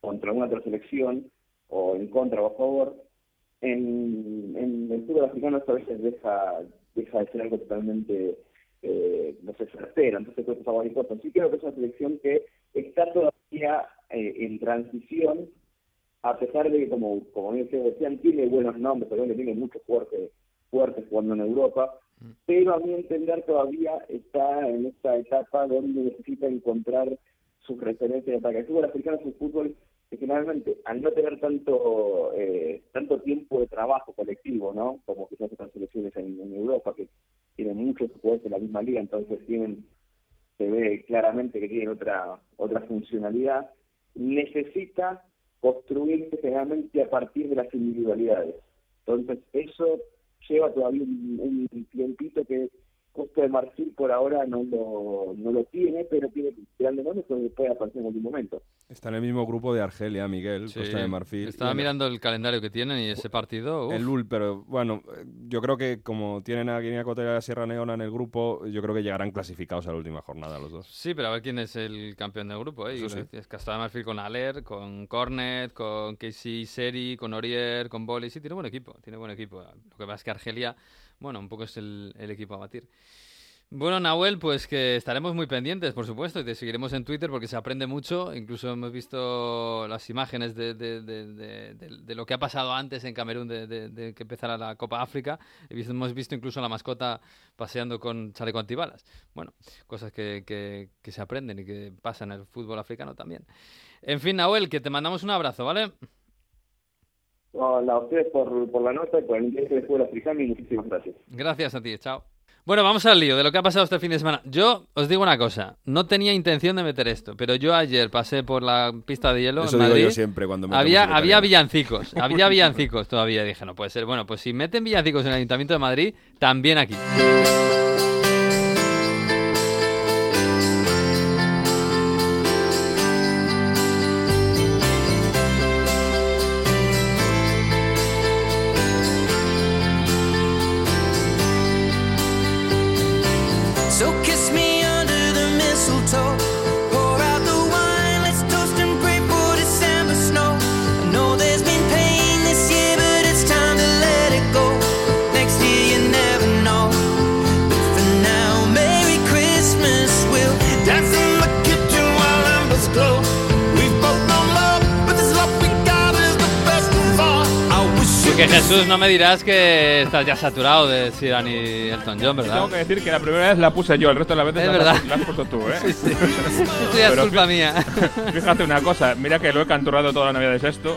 contra una otra selección, o en contra o a favor, en, en el fútbol africano a veces deja deja de ser algo totalmente, eh, no sé, certero, entonces creo que es. Sí creo que es una selección que está todavía eh, en transición, a pesar de que, como, como bien ustedes decían, tiene buenos nombres, pero tiene muchos fuertes, fuertes jugando en Europa, mm. pero a mi entender todavía está en esta etapa donde necesita encontrar sus referencias de ataque. El fútbol africano es un fútbol que generalmente, al no tener tanto eh, tanto tiempo de trabajo colectivo, ¿no? Como quizás otras selecciones en, Europa, que tienen muchos jugadores de la misma liga, entonces tienen se ve claramente que tienen otra otra funcionalidad, necesita construirse generalmente a partir de las individualidades. Entonces, eso lleva todavía un, un tiempito que Costa de Marfil por ahora no lo, no lo tiene, pero tiene grandes nombres que puede aparecer en algún momento. Está en el mismo grupo de Argelia, Miguel, Costa de Marfil. Estaba mirando el calendario que tienen y ese partido. El UL, pero bueno, yo creo que como tienen a Guinea Ecuatorial y Sierra Leona en el grupo, yo creo que llegarán clasificados a la última jornada los dos. Sí, pero a ver quién es el campeón del grupo. ¿eh? Es Costa de Marfil con Aler, con Cornet, con Casey Seri, con Orier, con Boli. Sí, tiene buen equipo, tiene buen equipo. Lo que pasa es que Argelia bueno, un poco es el, equipo a batir. Bueno, Nahuel, pues que estaremos muy pendientes, por supuesto, y te seguiremos en Twitter porque se aprende mucho. Incluso hemos visto las imágenes de, lo que ha pasado antes en Camerún de, que empezara la Copa África. Hemos visto incluso a la mascota paseando con chaleco antibalas. Bueno, cosas que, que se aprenden y que pasan en el fútbol africano también. En fin, Nahuel, que te mandamos un abrazo, ¿vale? Hola a ustedes por, por la nota y por el interés de fútbol africano y muchísimas gracias. Gracias a ti, chao. Bueno, vamos al lío de lo que ha pasado este fin de semana. Yo os digo una cosa, no tenía intención de meter esto, pero yo ayer pasé por la pista de hielo Eso en digo yo siempre cuando meto había, había villancicos, había villancicos todavía. Dije, no puede ser. Bueno, pues si meten villancicos en el Ayuntamiento de Madrid, también aquí. Jesús, no me dirás que estás ya saturado de Siran y Elton John, ¿verdad? Tengo que decir que la primera vez la puse yo, el resto de las veces Es la, verdad. la has puesto tú, ¿eh? Sí, sí. Esto ya es culpa mía. Fíjate una cosa, mira que lo he canturrado toda la Navidad de esto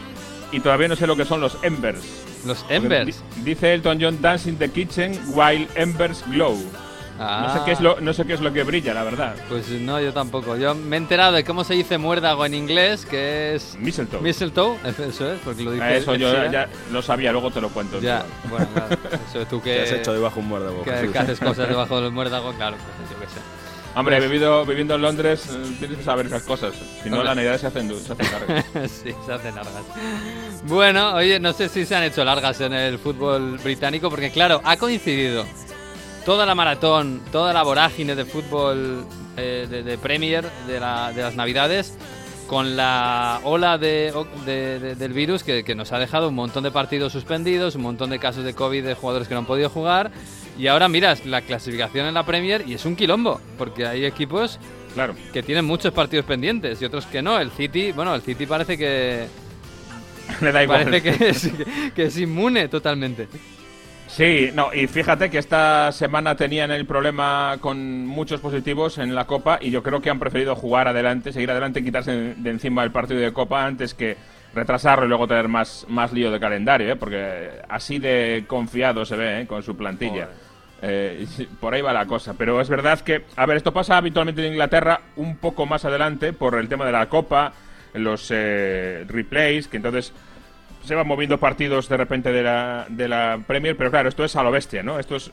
y todavía no sé lo que son los embers. Los Embers. di- Dice Elton John Dance in the kitchen while embers glow. No sé qué es lo no sé qué es lo que brilla, la verdad. Pues no, yo tampoco. Yo me he enterado de cómo se dice muérdago en inglés, que es Mistletoe. mistletoe. Eso es, porque lo dice Ah, Eso yo ya lo sabía, luego te lo cuento. Ya, bueno, claro. Eso tú que, Te has hecho debajo un muérdago. que, haces cosas debajo del muérdago, claro, pues yo qué sé. Hombre, vivido, viviendo en Londres eh, tienes que saber esas cosas. Si no, Hombre. la Navidad se hacen, se hacen largas. sí, se hacen largas. Bueno, oye, no sé si se han hecho largas en el fútbol británico, porque claro, ha coincidido toda la maratón, toda la vorágine de fútbol eh, de, de Premier de, la- de las Navidades con la ola de, de- de- del virus que, que nos ha dejado un montón de partidos suspendidos, un montón de casos de COVID de jugadores que no han podido jugar. Y ahora miras la clasificación en la Premier y es un quilombo, porque hay equipos Claro. que tienen muchos partidos pendientes y otros que no. El City, bueno, el City parece que Le da igual. parece que es, que es inmune totalmente. Sí, no, y fíjate que esta semana tenían el problema con muchos positivos en la Copa y yo creo que han preferido jugar adelante, seguir adelante y quitarse de encima el partido de Copa antes que retrasarlo y luego tener más, más lío de calendario, ¿eh? porque así de confiado se ve ¿eh? con su plantilla. Eh, por ahí va la cosa, pero es verdad que, a ver, esto pasa habitualmente en Inglaterra un poco más adelante por el tema de la Copa, los eh, replays, que entonces se van moviendo partidos de repente de la, de la Premier, pero claro, esto es a lo bestia, ¿no? Esto es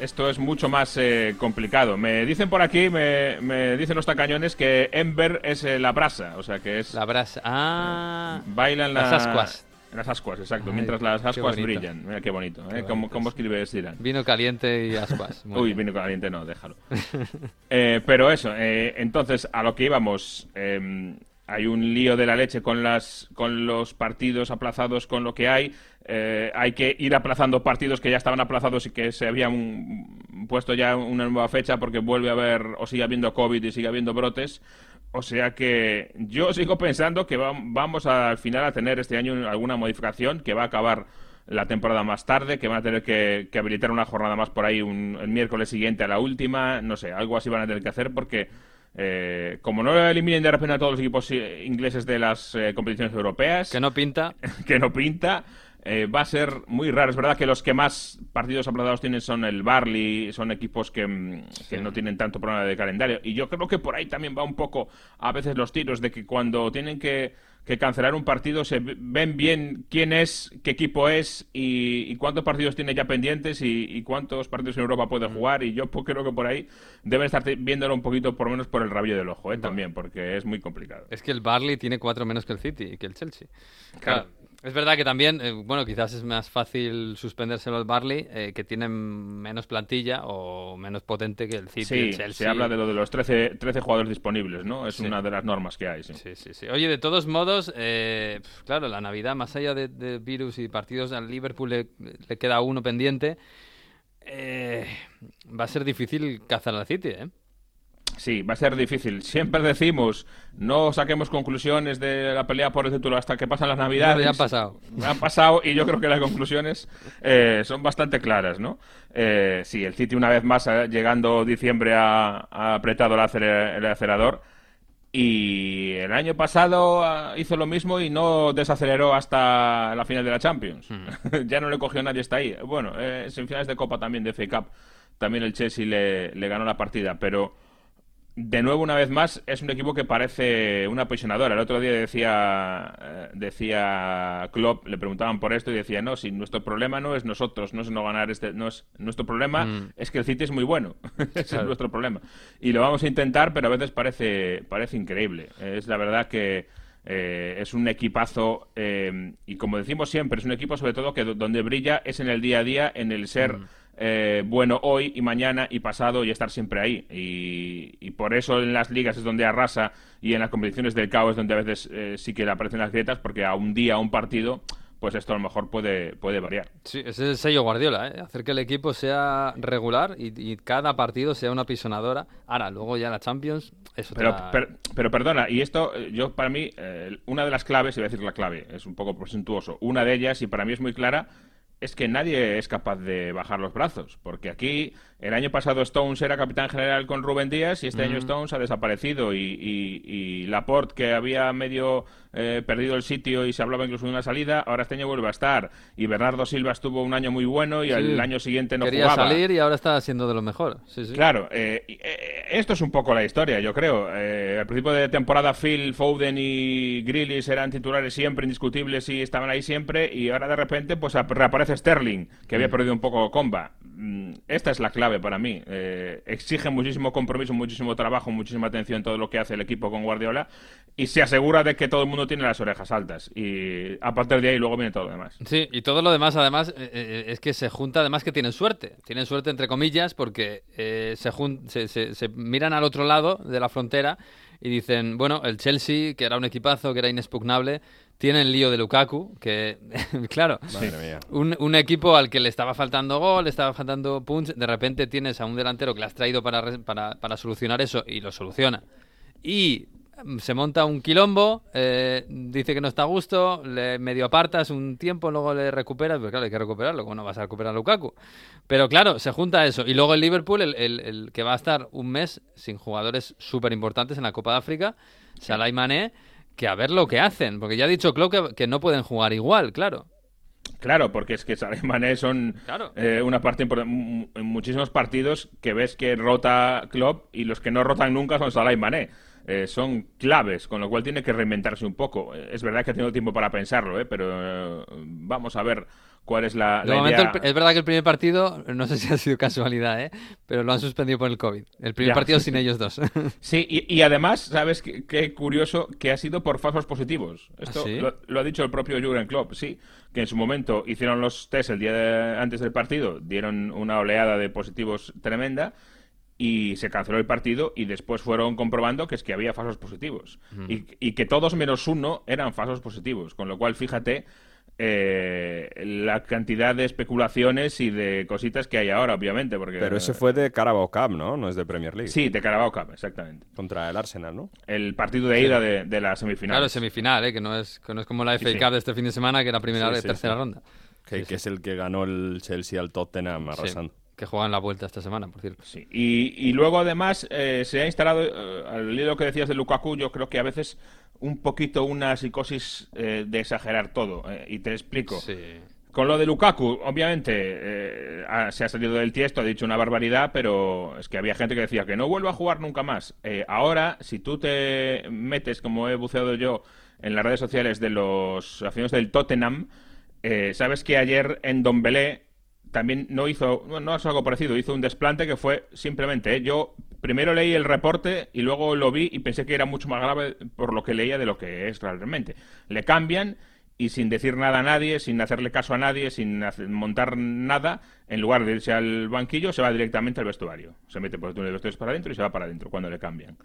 esto es mucho más eh, complicado. Me dicen por aquí, me, me dicen los tacañones que Ember es eh, la brasa, o sea que es La brasa. Ah. bailan Las la- ascuas. Las ascuas, exacto, Ay, mientras las ascuas brillan. Mira qué bonito, Qué ¿eh? ¿Cómo, cómo Siran? Vino caliente y ascuas. Muy Uy, bien. vino caliente no, déjalo. Eh, pero eso, eh, entonces, a lo que íbamos, eh, hay un lío de la leche con, las, con los partidos aplazados, con lo que hay. Eh, hay que ir aplazando partidos que ya estaban aplazados y que se habían puesto ya una nueva fecha porque vuelve a haber o sigue habiendo COVID y sigue habiendo brotes. O sea que yo sigo pensando que va- vamos al final a tener este año alguna modificación que va a acabar la temporada más tarde, que van a tener que, que habilitar una jornada más por ahí un- el miércoles siguiente a la última, no sé, algo así van a tener que hacer porque eh, como no eliminen de repente a todos los equipos eh, ingleses de las eh, competiciones europeas, Que no pinta. que no pinta, eh, va a ser muy raro. Es verdad que los que más partidos aplazados tienen son el Barley, son equipos que, mm, no tienen tanto problema de calendario. Y yo creo que por ahí también va un poco a veces los tiros de que cuando tienen que, que cancelar un partido se ve- ven bien quién es, qué equipo es y, y cuántos partidos tiene ya pendientes y, y cuántos partidos en Europa puede jugar. Y yo pues, creo que por ahí deben estar viéndolo un poquito, por lo menos por el rabillo del ojo, ¿eh? también, porque es muy complicado. Es que el Barley tiene cuatro menos que el City y que el Chelsea. Claro. Claro. Es verdad que también, eh, bueno, quizás es más fácil suspendérselo al Barley, eh, que tienen menos plantilla o menos potente que el City Sí, el Chelsea. se habla de lo de los 13, 13 jugadores disponibles, ¿no? Es Sí. una de las normas que hay, sí. Sí, sí, sí. Oye, de todos modos, eh, claro, la Navidad, más allá de, de virus y partidos, al Liverpool le, le queda uno pendiente. Eh, va a ser difícil cazar al City, ¿eh? Sí, va a ser difícil. Siempre decimos, no saquemos conclusiones de la pelea por el título hasta que pasan las navidades. Ya han pasado. Han pasado y yo creo que las conclusiones eh, son bastante claras, ¿no? Eh, sí, el City una vez más, eh, llegando diciembre, ha, ha apretado el, acele- el acelerador. Y el año pasado ah, hizo lo mismo y no desaceleró hasta la final de la Champions. ya no le cogió nadie hasta ahí. Bueno, eh, semifinales de Copa también de FA Cup. También el Chelsea le, le ganó la partida, pero de nuevo, una vez más, es un equipo que parece una apasionadora. El otro día decía, eh, decía Klopp, le preguntaban por esto y decía, no, si nuestro problema no es nosotros, no es no ganar este, no es nuestro problema, Mm. es que el City es muy bueno. Ese Claro. es nuestro problema. Y lo vamos a intentar, pero a veces parece, parece increíble. Es la verdad que eh, es un equipazo eh, y como decimos siempre, es un equipo sobre todo que do- donde brilla es en el día a día, en el ser eh, bueno hoy y mañana y pasado y estar siempre ahí. Y, y por eso en las ligas es donde arrasa y en las competiciones del caos es donde a veces eh, sí que le aparecen las grietas porque a un día, a un partido, pues esto a lo mejor puede, puede variar. Sí, ese es el sello Guardiola, ¿eh? hacer que el equipo sea regular y, y cada partido sea una pisonadora. Ahora, luego ya la Champions, eso Pero, per- pero perdona, y esto, eh, yo para mí, eh, una de las claves, iba a decir la clave, es un poco presuntuoso, una de ellas, y para mí es muy clara, es que nadie es capaz de bajar los brazos, porque aquí el año pasado Stones era capitán general con Rubén Díaz y este año Stones ha desaparecido y, y- y Laporte, que había medio eh, perdido el sitio y se hablaba incluso de una salida, ahora este año vuelve a estar. Y Bernardo Silva estuvo un año muy bueno y Sí. el año siguiente no Quería jugaba. salir y ahora está siendo de lo mejor. Sí, sí. Claro, eh, eh, esto es un poco la historia, yo creo. Al principio de temporada Phil, Foden y Grealish eran titulares siempre, indiscutibles y estaban ahí siempre y ahora de repente pues ap- reaparece Sterling, que había perdido un poco comba. Mm, Esta es la clave para mí. Eh, exige muchísimo compromiso, muchísimo trabajo, muchísima atención en todo lo que hace el equipo con Guardiola y se asegura de que todo el mundo tiene las orejas altas y a partir de ahí luego viene todo lo demás. Sí, y todo lo demás, además, eh, eh, es que se junta, además que tienen suerte. Tienen suerte, entre comillas, porque eh, se, se, se- se miran al otro lado de la frontera y dicen, bueno, el Chelsea, que era un equipazo, que era inexpugnable, tiene el lío de Lukaku, que, claro, un, un equipo al que le estaba faltando gol, le estaba faltando punch, de repente tienes a un delantero que le has traído para, para, para solucionar eso y lo soluciona. Y se monta un quilombo, eh, dice que no está a gusto, le medio apartas un tiempo, luego le recuperas, pero claro, hay que recuperarlo, ¿cómo no vas a recuperar a Lukaku? Pero claro, se junta eso. Y luego el Liverpool, el, el- el que va a estar un mes sin jugadores súper importantes en la Copa de África, Salah y Mané, que a ver lo que hacen, porque ya ha dicho Klopp que, que no pueden jugar igual, claro. Claro, porque es que Salah y Mané son Claro. eh, una parte importante. En muchísimos partidos que ves que rota Klopp y los que no rotan nunca son Salah y Mané. Eh, son claves, con lo cual tiene que reinventarse un poco. Eh, Es verdad que ha tenido tiempo para pensarlo, ¿eh? pero eh, vamos a ver cuál es la, momento, idea. el pr- es verdad que el primer partido, no sé si ha sido casualidad, ¿eh? pero lo han suspendido por el COVID. El primer Ya. partido sin ellos dos. Sí, y, y además, ¿sabes qué, qué curioso? Que ha sido por falsos positivos. Esto ¿Ah, sí? lo, lo ha dicho el propio Jurgen Klopp, sí. Que en su momento hicieron los test el día de- antes del partido, dieron una oleada de positivos tremenda y se canceló el partido y después fueron comprobando que es que había falsos positivos. y, y que todos menos uno eran falsos positivos. Con lo cual, fíjate eh, la cantidad de especulaciones y de cositas que hay ahora, obviamente. Porque, Pero ese fue de Carabao Cup, ¿no? No es de Premier League. Sí, de Carabao Cup, exactamente. Contra el Arsenal, ¿no? El partido de ida de, de la semifinal. claro, semifinal, ¿eh? que, no es, que no es como la FA sí. Cup de este fin de semana, que era primera Sí, y sí, tercera sí. ronda. Que, Sí, que es el que ganó el Chelsea al Tottenham Sí, arrasando. Que juegan la vuelta esta semana, por cierto. Sí. Y, y luego además eh, se ha instalado, eh, al hilo que decías de Lukaku, yo creo que a veces un poquito una psicosis eh, de exagerar todo. eh, y te explico. Sí. Con lo de Lukaku, obviamente ha- se ha salido del tiesto, ha dicho una barbaridad, pero es que había gente que decía que no vuelva a jugar nunca más. Ahora, si tú te metes, como he buceado yo, en las redes sociales de los aficionados del Tottenham, sabes que ayer en Dombelé también no hizo, no, es algo parecido, hizo un desplante que fue simplemente, eh, yo primero leí el reporte y luego lo vi y pensé que era mucho más grave por lo que leía de lo que es realmente. Le cambian y sin decir nada a nadie, sin hacerle caso a nadie, sin montar nada, en lugar de irse al banquillo, se va directamente al vestuario. Se mete por el túnel de vestuarios para adentro y se va para adentro cuando le cambian.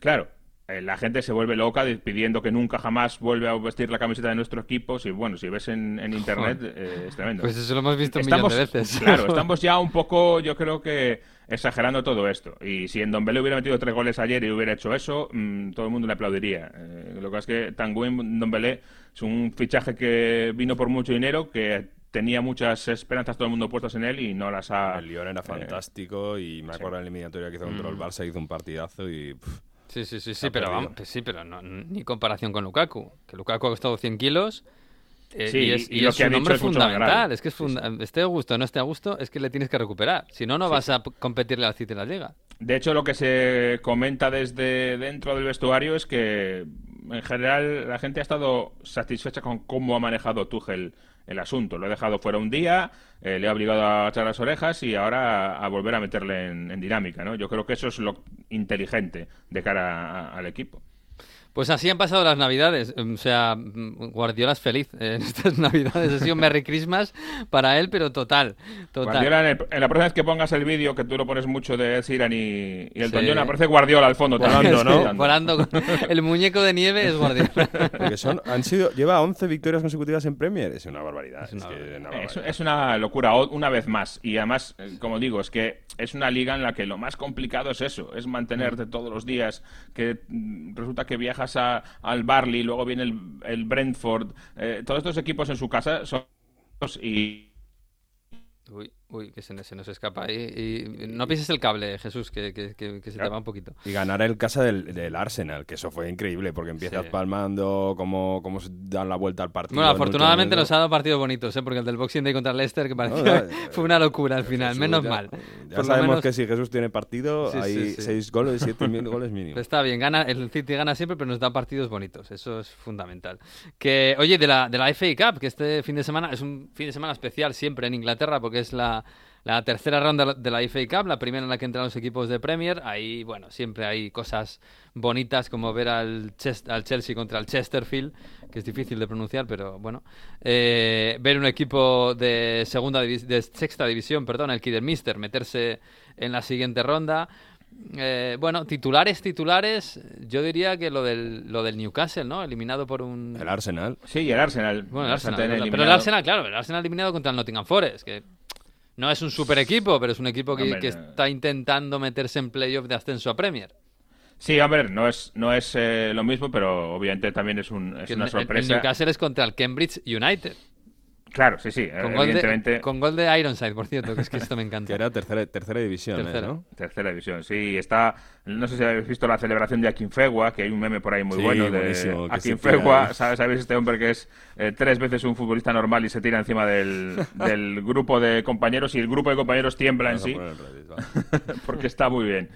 Claro, la gente se vuelve loca pidiendo que nunca jamás vuelve a vestir la camiseta de nuestro equipo. Si, bueno, si ves en, en internet, eh, es tremendo. Pues eso lo hemos visto un millón Estamos, de veces. claro, estamos ya un poco, yo creo que exagerando todo esto. Y si en Don Belé hubiera metido tres goles ayer y hubiera hecho eso, mm, todo el mundo le aplaudiría. Eh, lo que es que Tanguy Don Belé es un fichaje que vino por mucho dinero, que tenía muchas esperanzas todo el mundo puestas en él y no las ha... El Lyon era eh, fantástico y me acuerdo en la eliminatoria que hizo contra el Mm. Barça, hizo un partidazo y... pff, Sí, sí, sí, sí, pero vamos, pues sí, pero no, ni comparación con Lukaku. Que Lukaku ha costado 100 kilos eh, Sí, y es, y es un hombre es fundamental. Es que es funda- esté a gusto o no esté a gusto, es que le tienes que recuperar. Si no, no vas a competirle al City en la Liga. De hecho, lo que se comenta desde dentro del vestuario es que, en general, la gente ha estado satisfecha con cómo ha manejado Tuchel el asunto. Lo ha dejado fuera un día, eh, le ha obligado a echar las orejas y ahora a, volver a meterle en, en dinámica, ¿no? Yo creo que eso es lo inteligente de cara a- al equipo. Pues así han pasado las Navidades. O sea, mm, Guardiola es feliz en estas Navidades. Ha sido un Merry Christmas para él, pero total. total. Guardiola, en, el- en la próxima vez que pongas el vídeo, que tú lo pones mucho de Sheeran y, y el Sí. John, aparece Guardiola al fondo, volando, ¿no? Volando con- El muñeco de nieve es Guardiola. Porque son, han sido, lleva 11 victorias consecutivas en Premier. Es una barbaridad. Es una que barbaridad. una Es, barbaridad. es una locura, una vez más. Y además, eh, como digo, es que es una liga en la que lo más complicado es eso, es mantenerte todos los días, que mm, resulta que viajas al Barley, luego viene el, Brentford, eh, todos estos equipos en su casa son... Y, uy, que se, se nos escapa ahí. Y no pises el cable, Jesús, que, que- que- que se te Claro. va un poquito. Y ganar el casa del, del Arsenal, que eso fue increíble, porque empiezas Sí. palmando cómo, cómo se dan la vuelta al partido. Bueno, afortunadamente nos ha dado partidos bonitos, ¿eh? porque el del Boxing Day contra el Leicester, que parecía No, no, fue una locura al final, Jesús, menos ya- mal. Ya Por sabemos menos- que si Jesús tiene partido, Sí, hay sí, sí. seis goles, siete mil goles mínimo. Está bien, gana, el City gana siempre, pero nos da partidos bonitos. Eso es fundamental. Que, oye, de la, de la FA Cup, que este fin de semana es un fin de semana especial siempre en Inglaterra, porque es la, la tercera ronda de la FA Cup, la primera en la que entran los equipos de Premier. Ahí, bueno, siempre hay cosas bonitas como ver al, Chelsea contra el Chesterfield, que es difícil de pronunciar, pero bueno. Eh, ver un equipo de segunda de sexta división, perdón, el Kidderminster, meterse en la siguiente ronda. Eh, bueno, titulares, titulares, yo diría que lo del, lo del Newcastle, ¿no? Eliminado por un... El Arsenal. sí, el Arsenal. Bueno, el Arsenal, el eliminado. Arsenal, claro, el Arsenal eliminado contra el Nottingham Forest, que no es un super equipo, pero es un equipo que, está intentando meterse en playoff de ascenso a Premier. Sí, a ver, no es, no es eh, lo mismo, pero obviamente también es, un, es una el- el, sorpresa. Newcastle es contra el Cambridge United, Claro, sí, sí, con gol, evidentemente. de, con gol de Ironside, por cierto, que es que esto me Que encanta. era tercera, tercera división, ¿eh, Tercera. ¿no? Tercera división, sí. Está, no sé si habéis visto la celebración de Akinfegua, que hay un meme por ahí muy Sí, bueno de que Akinfegua. tira. ¿Sabes, ¿Sabéis este hombre que es eh, tres veces un futbolista normal y se tira encima del, del grupo de compañeros y el grupo de compañeros tiembla en Vamos sí? porque está muy bien.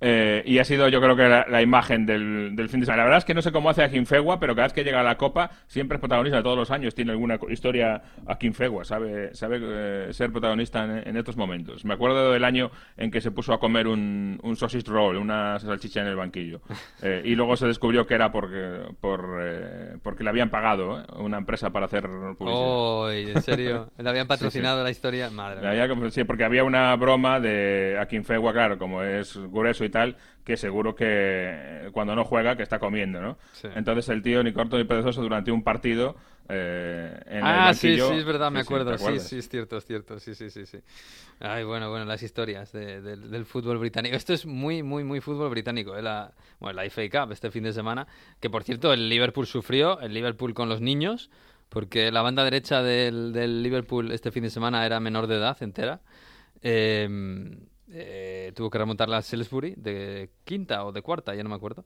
Eh, y ha sido yo creo que la, la imagen del, del fin de semana. La verdad es que no sé cómo hace Akinfegua, pero cada vez que llega a la Copa siempre es protagonista. Todos los años tiene alguna historia Akinfegua, sabe, sabe eh, ser protagonista en, en estos momentos. Me acuerdo del año en que se puso a comer un, un sausage roll, una salchicha en el banquillo. Eh, y luego se descubrió que era porque, por, eh, porque le habían pagado una empresa para hacer publicidad. Oh, en serio, le habían patrocinado la historia, madre mía. Sí, porque había una broma de Akinfegua, claro, como es grueso y tal, que seguro que cuando no juega, que está comiendo, ¿no? Sí. Entonces el tío, ni corto ni perezoso, durante un partido eh, en el Ah, sí, banquillo... sí, es verdad, me Sí, sí, acuerdo. ¿te Sí, sí, es cierto, es cierto. Sí, sí, sí, sí. Ay, bueno, bueno, las historias de- del- del fútbol británico. Esto es muy, muy, muy fútbol británico. ¿eh? La, bueno, la FA Cup este fin de semana. Que por cierto, el Liverpool sufrió, el Liverpool con los niños, porque la banda derecha del, del Liverpool este fin de semana era menor de edad entera. Eh, eh, tuvo que remontarla a Salisbury de quinta o de cuarta, ya no me acuerdo.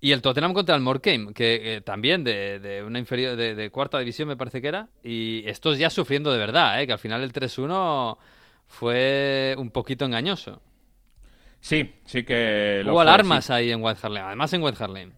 Y el Tottenham contra el Morecambe, que eh, también de, de una inferior de, de cuarta división me parece que era. Y estos ya sufriendo de verdad, ¿eh? que al final el 3-1 fue un poquito engañoso. Sí, sí que... lo Hubo fue, alarmas sí. ahí en White Hart Lane, además en White Hart Lane.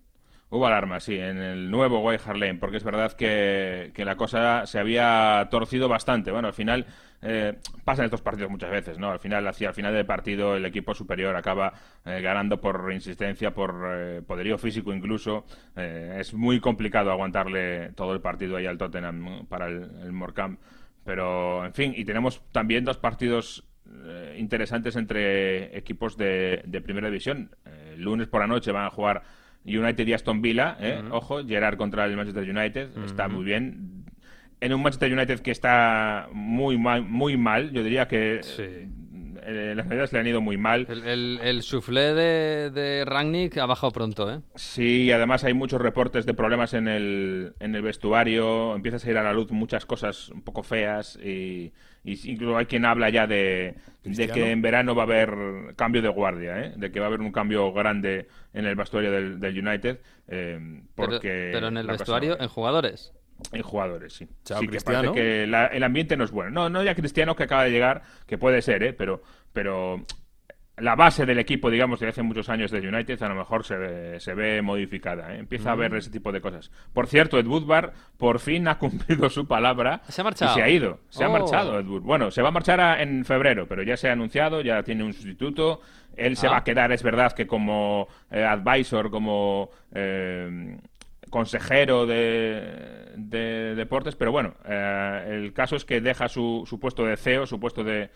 Hubo alarmas, sí, en el nuevo White Hart Lane, porque es verdad que, que la cosa se había torcido bastante. Bueno, al final eh, pasan estos partidos muchas veces, ¿no? Al final, hacia el final del partido, el equipo superior acaba eh, ganando por insistencia, por eh, poderío físico incluso. Eh, es muy complicado aguantarle todo el partido ahí al Tottenham ¿no? para el, el Morecambe. Pero, en fin, y tenemos también dos partidos eh, interesantes entre equipos de, de primera división. El lunes por la noche van a jugar United y Aston Villa, ¿eh? ojo, Gerard contra el Manchester United, está muy bien. En un Manchester United que está muy mal, muy mal, yo diría que Sí. eh, las navidades le han ido muy mal. El, el, el soufflé de, de Rangnick ha bajado pronto, ¿eh? Sí, además hay muchos reportes de problemas en el, en el vestuario, empiezas a ir a la luz muchas cosas un poco feas y, y incluso hay quien habla ya de, de que en verano va a haber cambio de guardia, ¿eh? de que va a haber un cambio grande en el vestuario del, del United, eh, Pero, porque pero en el vestuario, en jugadores. en jugadores, sí. Chao, sí, que Cristiano. parece que la- el ambiente no es bueno. No, no ya Cristiano que acaba de llegar, que puede ser, ¿eh? Pero, pero la base del equipo, digamos, de hace muchos años de United, a lo mejor se ve, se ve modificada. ¿eh? Empieza a Mm. haber ese tipo de cosas. Por cierto, Ed Woodward por fin ha cumplido su palabra Se ha marchado. y se ha ido. Se ha Oh. marchado Ed Wood. Bueno, se va a marchar a- en febrero, pero ya se ha anunciado, ya tiene un sustituto. Él se Ah. va a quedar, es verdad, que como eh, advisor, como eh, consejero de, de deportes, pero bueno, eh, el caso es que deja su, su puesto de CEO, su puesto de,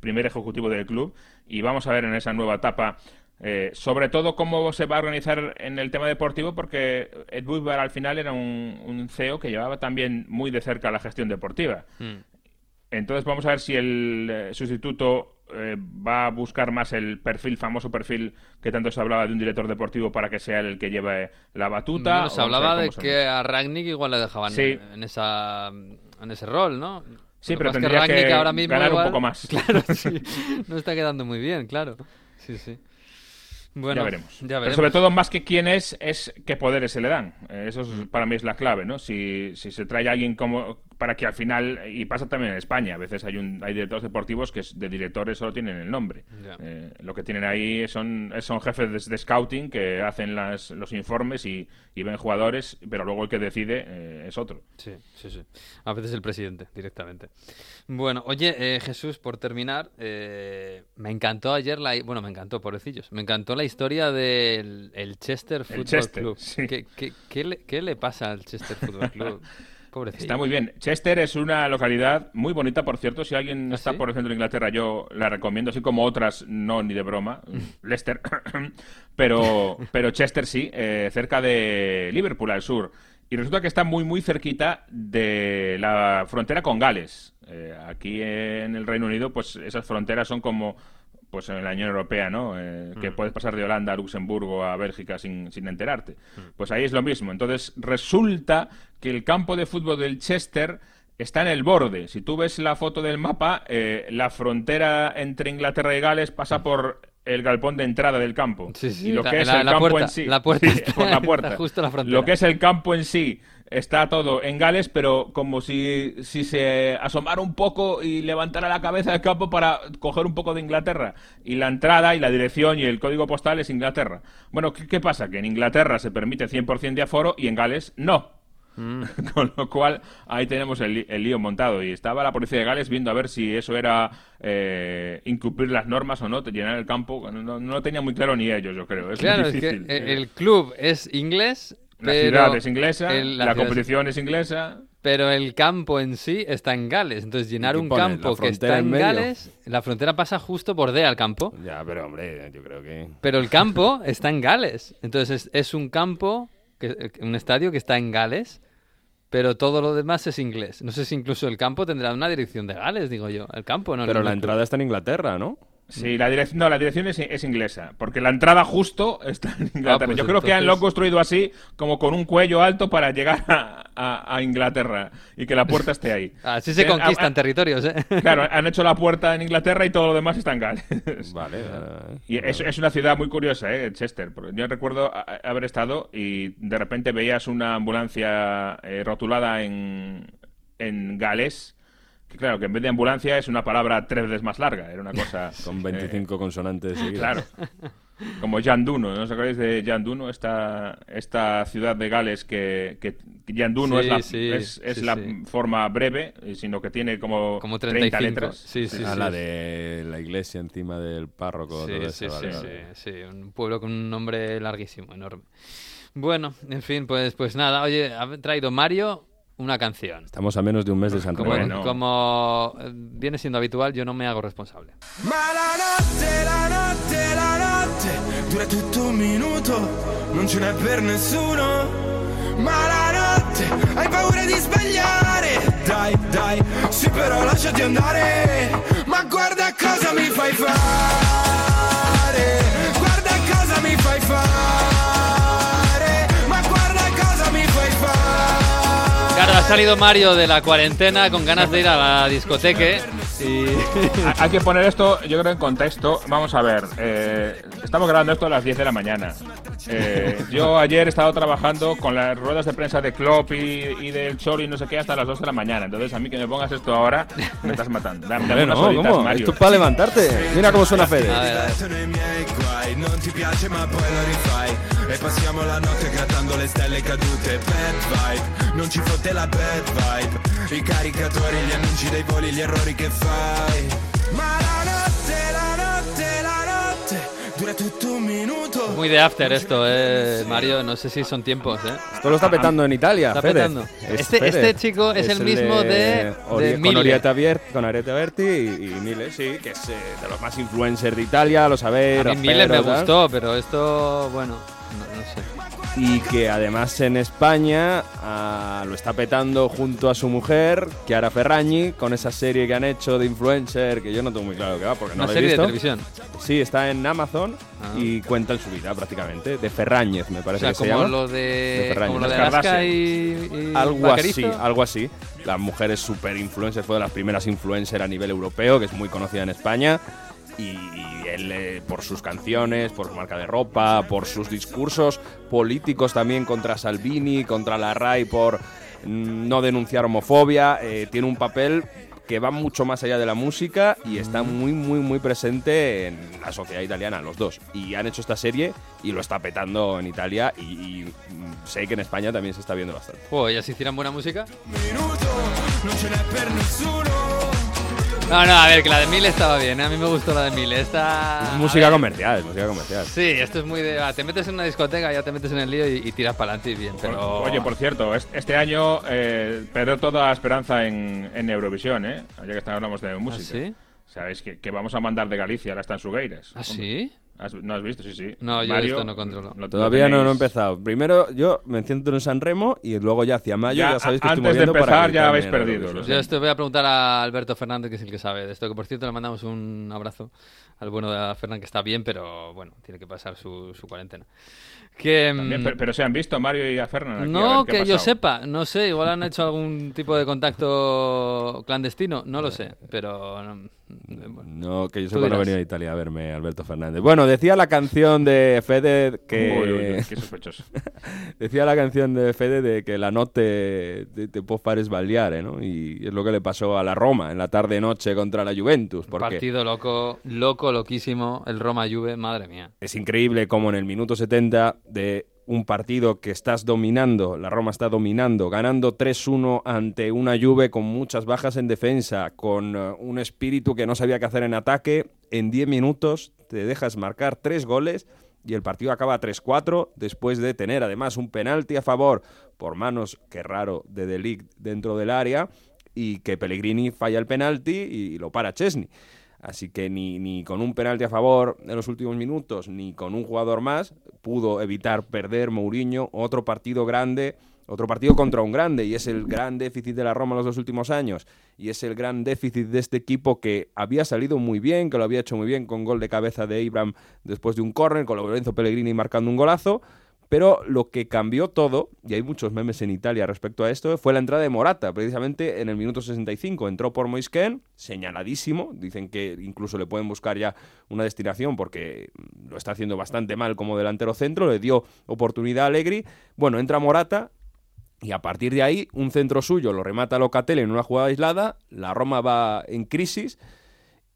primer ejecutivo del club, y vamos a ver en esa nueva etapa. eh, sobre todo cómo se va a organizar en el tema deportivo, porque Ed Woodward al final era un, un CEO que llevaba también muy de cerca la gestión deportiva. Mm. Entonces vamos a ver si el eh, sustituto eh, va a buscar más el perfil, famoso perfil que tanto se hablaba de un director deportivo para que sea el que lleve la batuta. Bueno, o se hablaba de que a Ragnick igual le dejaban Sí. en, esa, en ese rol, ¿no? Sí, Lo pero tendría Rangnick que ahora mismo ganar un poco más. Claro, sí. No está quedando muy bien, claro. Sí, sí. Bueno, ya veremos. ya Pero veremos. sobre todo, más que quién es, es qué poderes se le dan. Eso es- para mí es la clave, ¿no? Si, si se trae a alguien como para que al final, y pasa también en España, a veces hay, un, hay directores deportivos que de directores solo tienen el nombre. Eh, lo que tienen ahí son, son jefes de, de scouting que hacen las, los informes y, y ven jugadores, pero luego el que decide eh, es otro. Sí, sí, sí. A veces el presidente, directamente. Bueno, oye, eh, Jesús, por terminar, eh, me encantó ayer la... Bueno, me encantó, pobrecillos. Me encantó la historia del el Chester Football Chester, Club. sí. ¿Qué, qué, qué le, qué le pasa al Chester Football Club? Pobrecillo. Está muy bien. Chester es una localidad muy bonita, por cierto. Si alguien ¿Ah, está sí? por el centro de Inglaterra, yo la recomiendo, así como otras, no ni de broma. Leicester. pero, pero Chester sí, eh, cerca de Liverpool, al sur. Y resulta que está muy, muy cerquita de la frontera con Gales. Eh, aquí en el Reino Unido, pues esas fronteras son como pues en la Unión Europea, ¿no? Eh, Que puedes pasar de Holanda a Luxemburgo a Bélgica sin, sin enterarte. Pues ahí es lo mismo. Entonces resulta que el campo de fútbol del Chester está en el borde. Si tú ves la foto del mapa, eh, la frontera entre Inglaterra y Gales pasa por el galpón de entrada del campo. Sí, sí, y lo la- que es la- el la campo puerta, en sí. la puerta Sí, está- por la puerta. justo en la frontera. Lo que es el campo en sí está todo en Gales, pero como si, si se asomara un poco y levantara la cabeza del campo para coger un poco de Inglaterra. Y la entrada y la dirección y el código postal es Inglaterra. Bueno, ¿qué, qué pasa? Que en Inglaterra se permite 100% de aforo y en Gales no. Mm. Con lo cual, ahí tenemos el, el lío montado. Y estaba la policía de Gales viendo a ver si eso era eh, incumplir las normas o no, llenar el campo. No, no lo tenía muy claro ni ellos, yo creo. Es Claro, es que difícil. el club es inglés, La pero ciudad es inglesa, el- la, competición es inglesa. Pero el campo en sí está en Gales. Entonces, llenar un campo ¿La que está en medio? Gales, la frontera pasa justo bordea el campo, Ya, pero hombre, yo creo que. pero el campo está en Gales. Entonces, es, es un campo, que, un estadio que está en Gales, pero todo lo demás es inglés. No sé si incluso el campo tendrá una dirección de Gales, digo yo. El campo, no. Pero la entrada está en Inglaterra, ¿no? Sí, la dirección, no, la dirección es, es inglesa, porque la entrada justo está en Inglaterra. pues Yo creo que han- lo han entonces- construido así, como con un cuello alto para llegar a, a- a Inglaterra y que la puerta esté ahí. Así se Eh, conquistan ah, ah, territorios, ¿eh? Claro, han hecho la puerta en Inglaterra y todo lo demás está en Gales. Vale. eh, Y es, es una ciudad muy curiosa, ¿eh? Chester. porque Yo recuerdo haber estado y de repente veías una ambulancia eh, rotulada en, en galés, que claro, que en vez de ambulancia es una palabra tres veces más larga. Era una cosa... Con 25 consonantes eh, seguidas. claro. Como Yanduno, ¿no os acordáis de Yanduno? Esta, esta ciudad de Gales que, que Yanduno Sí, es la, sí, es, es sí, sí. sí. forma breve, sino que tiene como, Como 30 35. letras. Sí, sí, a sí. la de la iglesia encima del párroco. Sí, todo sí, eso, sí, vale, sí, vale. sí, un pueblo con un nombre larguísimo, enorme. Bueno, en fin, pues, pues nada, oye, ha traído Mario una canción. Estamos a menos de un mes de San Como. Bueno. como eh, viene siendo habitual, yo no me hago responsable. Ma la notte, la notte, dura tutto un minuto, non ce n'è per nessuno. Ma la notte hai paura di sbagliare, dai, dai, sì però lasciati andare. Ma guarda cosa salido Mario de la cuarentena con ganas de ir a la discoteca y... Ha- Hay que poner esto, yo creo, en contexto. Vamos a ver, eh, estamos grabando esto a las 10 de la mañana. Eh, yo ayer he estado trabajando con las ruedas de prensa de Klopp y, y del Cholo y no sé qué hasta las 2 de la mañana. Entonces, a mí que me pongas esto ahora, me estás matando. Dame, dame unas no, horitas, ¿cómo? Mario. Esto es para levantarte. Mira cómo suena Fede. A ver, a ver. Sono i miei guai, non ti piace ma poi lo rifai E passiamo la notte grattando le stelle cadute Bad vibe, non ci fotte la bad vibe I caricatori, gli annunci dei voli, gli errori che fai Ma la notte, Muy de after esto, eh, Mario. No sé si son tiempos, ¿eh? Esto lo está petando en Italia, Está Fede. petando. Es Este- Fede. este chico es el mismo de- Ori- de con. Orietta Berti y, y Mille, sí, que es eh, de los más influencers de Italia, lo sabéis. A mí Miller me tal. gustó, pero esto, bueno, no, no sé. Y que además en España ah, lo está petando junto a su mujer, Chiara Ferragni, con esa serie que han hecho de influencer, que yo no tengo muy claro qué va, porque no Una la he serie de visto. televisión. Sí, está en Amazon Ah. y cuentan su vida prácticamente, de Ferrañez me O parece sea, que se como llama. lo De de, como lo de Las Alaska Kardashian. y, y Algo Vaquerizo. así, algo así. La mujer es súper influencer, fue de las primeras influencers a nivel europeo, que es muy conocida en España. Y él, eh, por sus canciones, por su marca de ropa, por sus discursos políticos también contra Salvini, contra la RAI, por mm, no denunciar homofobia, eh, tiene un papel que va mucho más allá de la música y está muy, muy, muy presente en la sociedad italiana, los dos. Y han hecho esta serie y lo está petando en Italia y, y, mm, sé que en España también se está viendo bastante. Joder, ¿ellas hicieran buena música? Minuto, non No, no, a ver, que la de Mil estaba bien. A mí me gustó la de Mil. Esta... Es música comercial, es música comercial. Sí, esto es muy de. ah, te metes en una discoteca, ya te metes en el lío y, y tiras para adelante y bien. Pero. Oye, por cierto, es- este año eh, perdió toda esperanza en, en Eurovisión, ¿eh? Ya que estamos hablamos de ¿Ah, música. sí? Sabéis que, que vamos a mandar de Galicia, ahora están Sugueiras. ¿Ah, sí? ¿Has- ¿No has visto? Sí, sí. No, yo Mario, esto no controlo. lo- lo Todavía no, no he empezado. Primero yo me centro en San Remo y luego ya hacia mayo ya, Ya, sabéis que a- estoy antes de moviendo para empezar ya habéis perdido. Yo esto voy a preguntar a Alberto Fernández, que es el que sabe de esto. Que por cierto le mandamos un abrazo al bueno de Fernández, que está bien, pero bueno, tiene que pasar su, su cuarentena. Que. También, mm, pero, pero se han visto Mario y a a No, ha que yo sepa, no sé, igual han hecho algún tipo de contacto clandestino, no lo sé, pero no, bueno. No, que yo sepa no dirás. venía a Italia a verme Alberto Fernández. Bueno, decía la canción de Fede que... Uy, uy, uy, qué sospechoso. decía la canción de Fede de que la notte te, te può fare sbagliare, ¿no? Y es lo que le pasó a la Roma en la tarde-noche contra la Juventus. Porque partido loco, loco, loquísimo, el Roma Juve, madre mía. es increíble cómo en el minuto 70 de un partido que estás dominando, la Roma está dominando, ganando 3-1 ante una Juve con muchas bajas en defensa, con eh, un espíritu que no sabía qué hacer en ataque, en 10 minutos te dejas marcar tres goles y el partido acaba 3-4 después de tener además un penalti a favor por manos, qué raro, de Delict dentro del área y que Pellegrini falla el penalti y lo para Chesney. Así que ni, ni con un penalti a favor en los últimos minutos, ni con un jugador más, pudo evitar perder Mourinho otro partido grande, otro partido contra un grande, y es el gran déficit de la Roma en los dos últimos años, y es el gran déficit de este equipo que había salido muy bien, que lo había hecho muy bien con gol de cabeza de Ibram después de un córner, con Lorenzo Pellegrini marcando un golazo, pero lo que cambió todo, y hay muchos memes en Italia respecto a esto, fue la entrada de Morata, precisamente en el minuto 65. Entró por Moisken, señaladísimo. Dicen que incluso le pueden buscar ya una destinación porque lo está haciendo bastante mal como delantero centro. Le dio oportunidad a Allegri. Bueno, entra Morata. Y a partir de ahí, un centro suyo lo remata Locatelli en una jugada aislada. La Roma va en crisis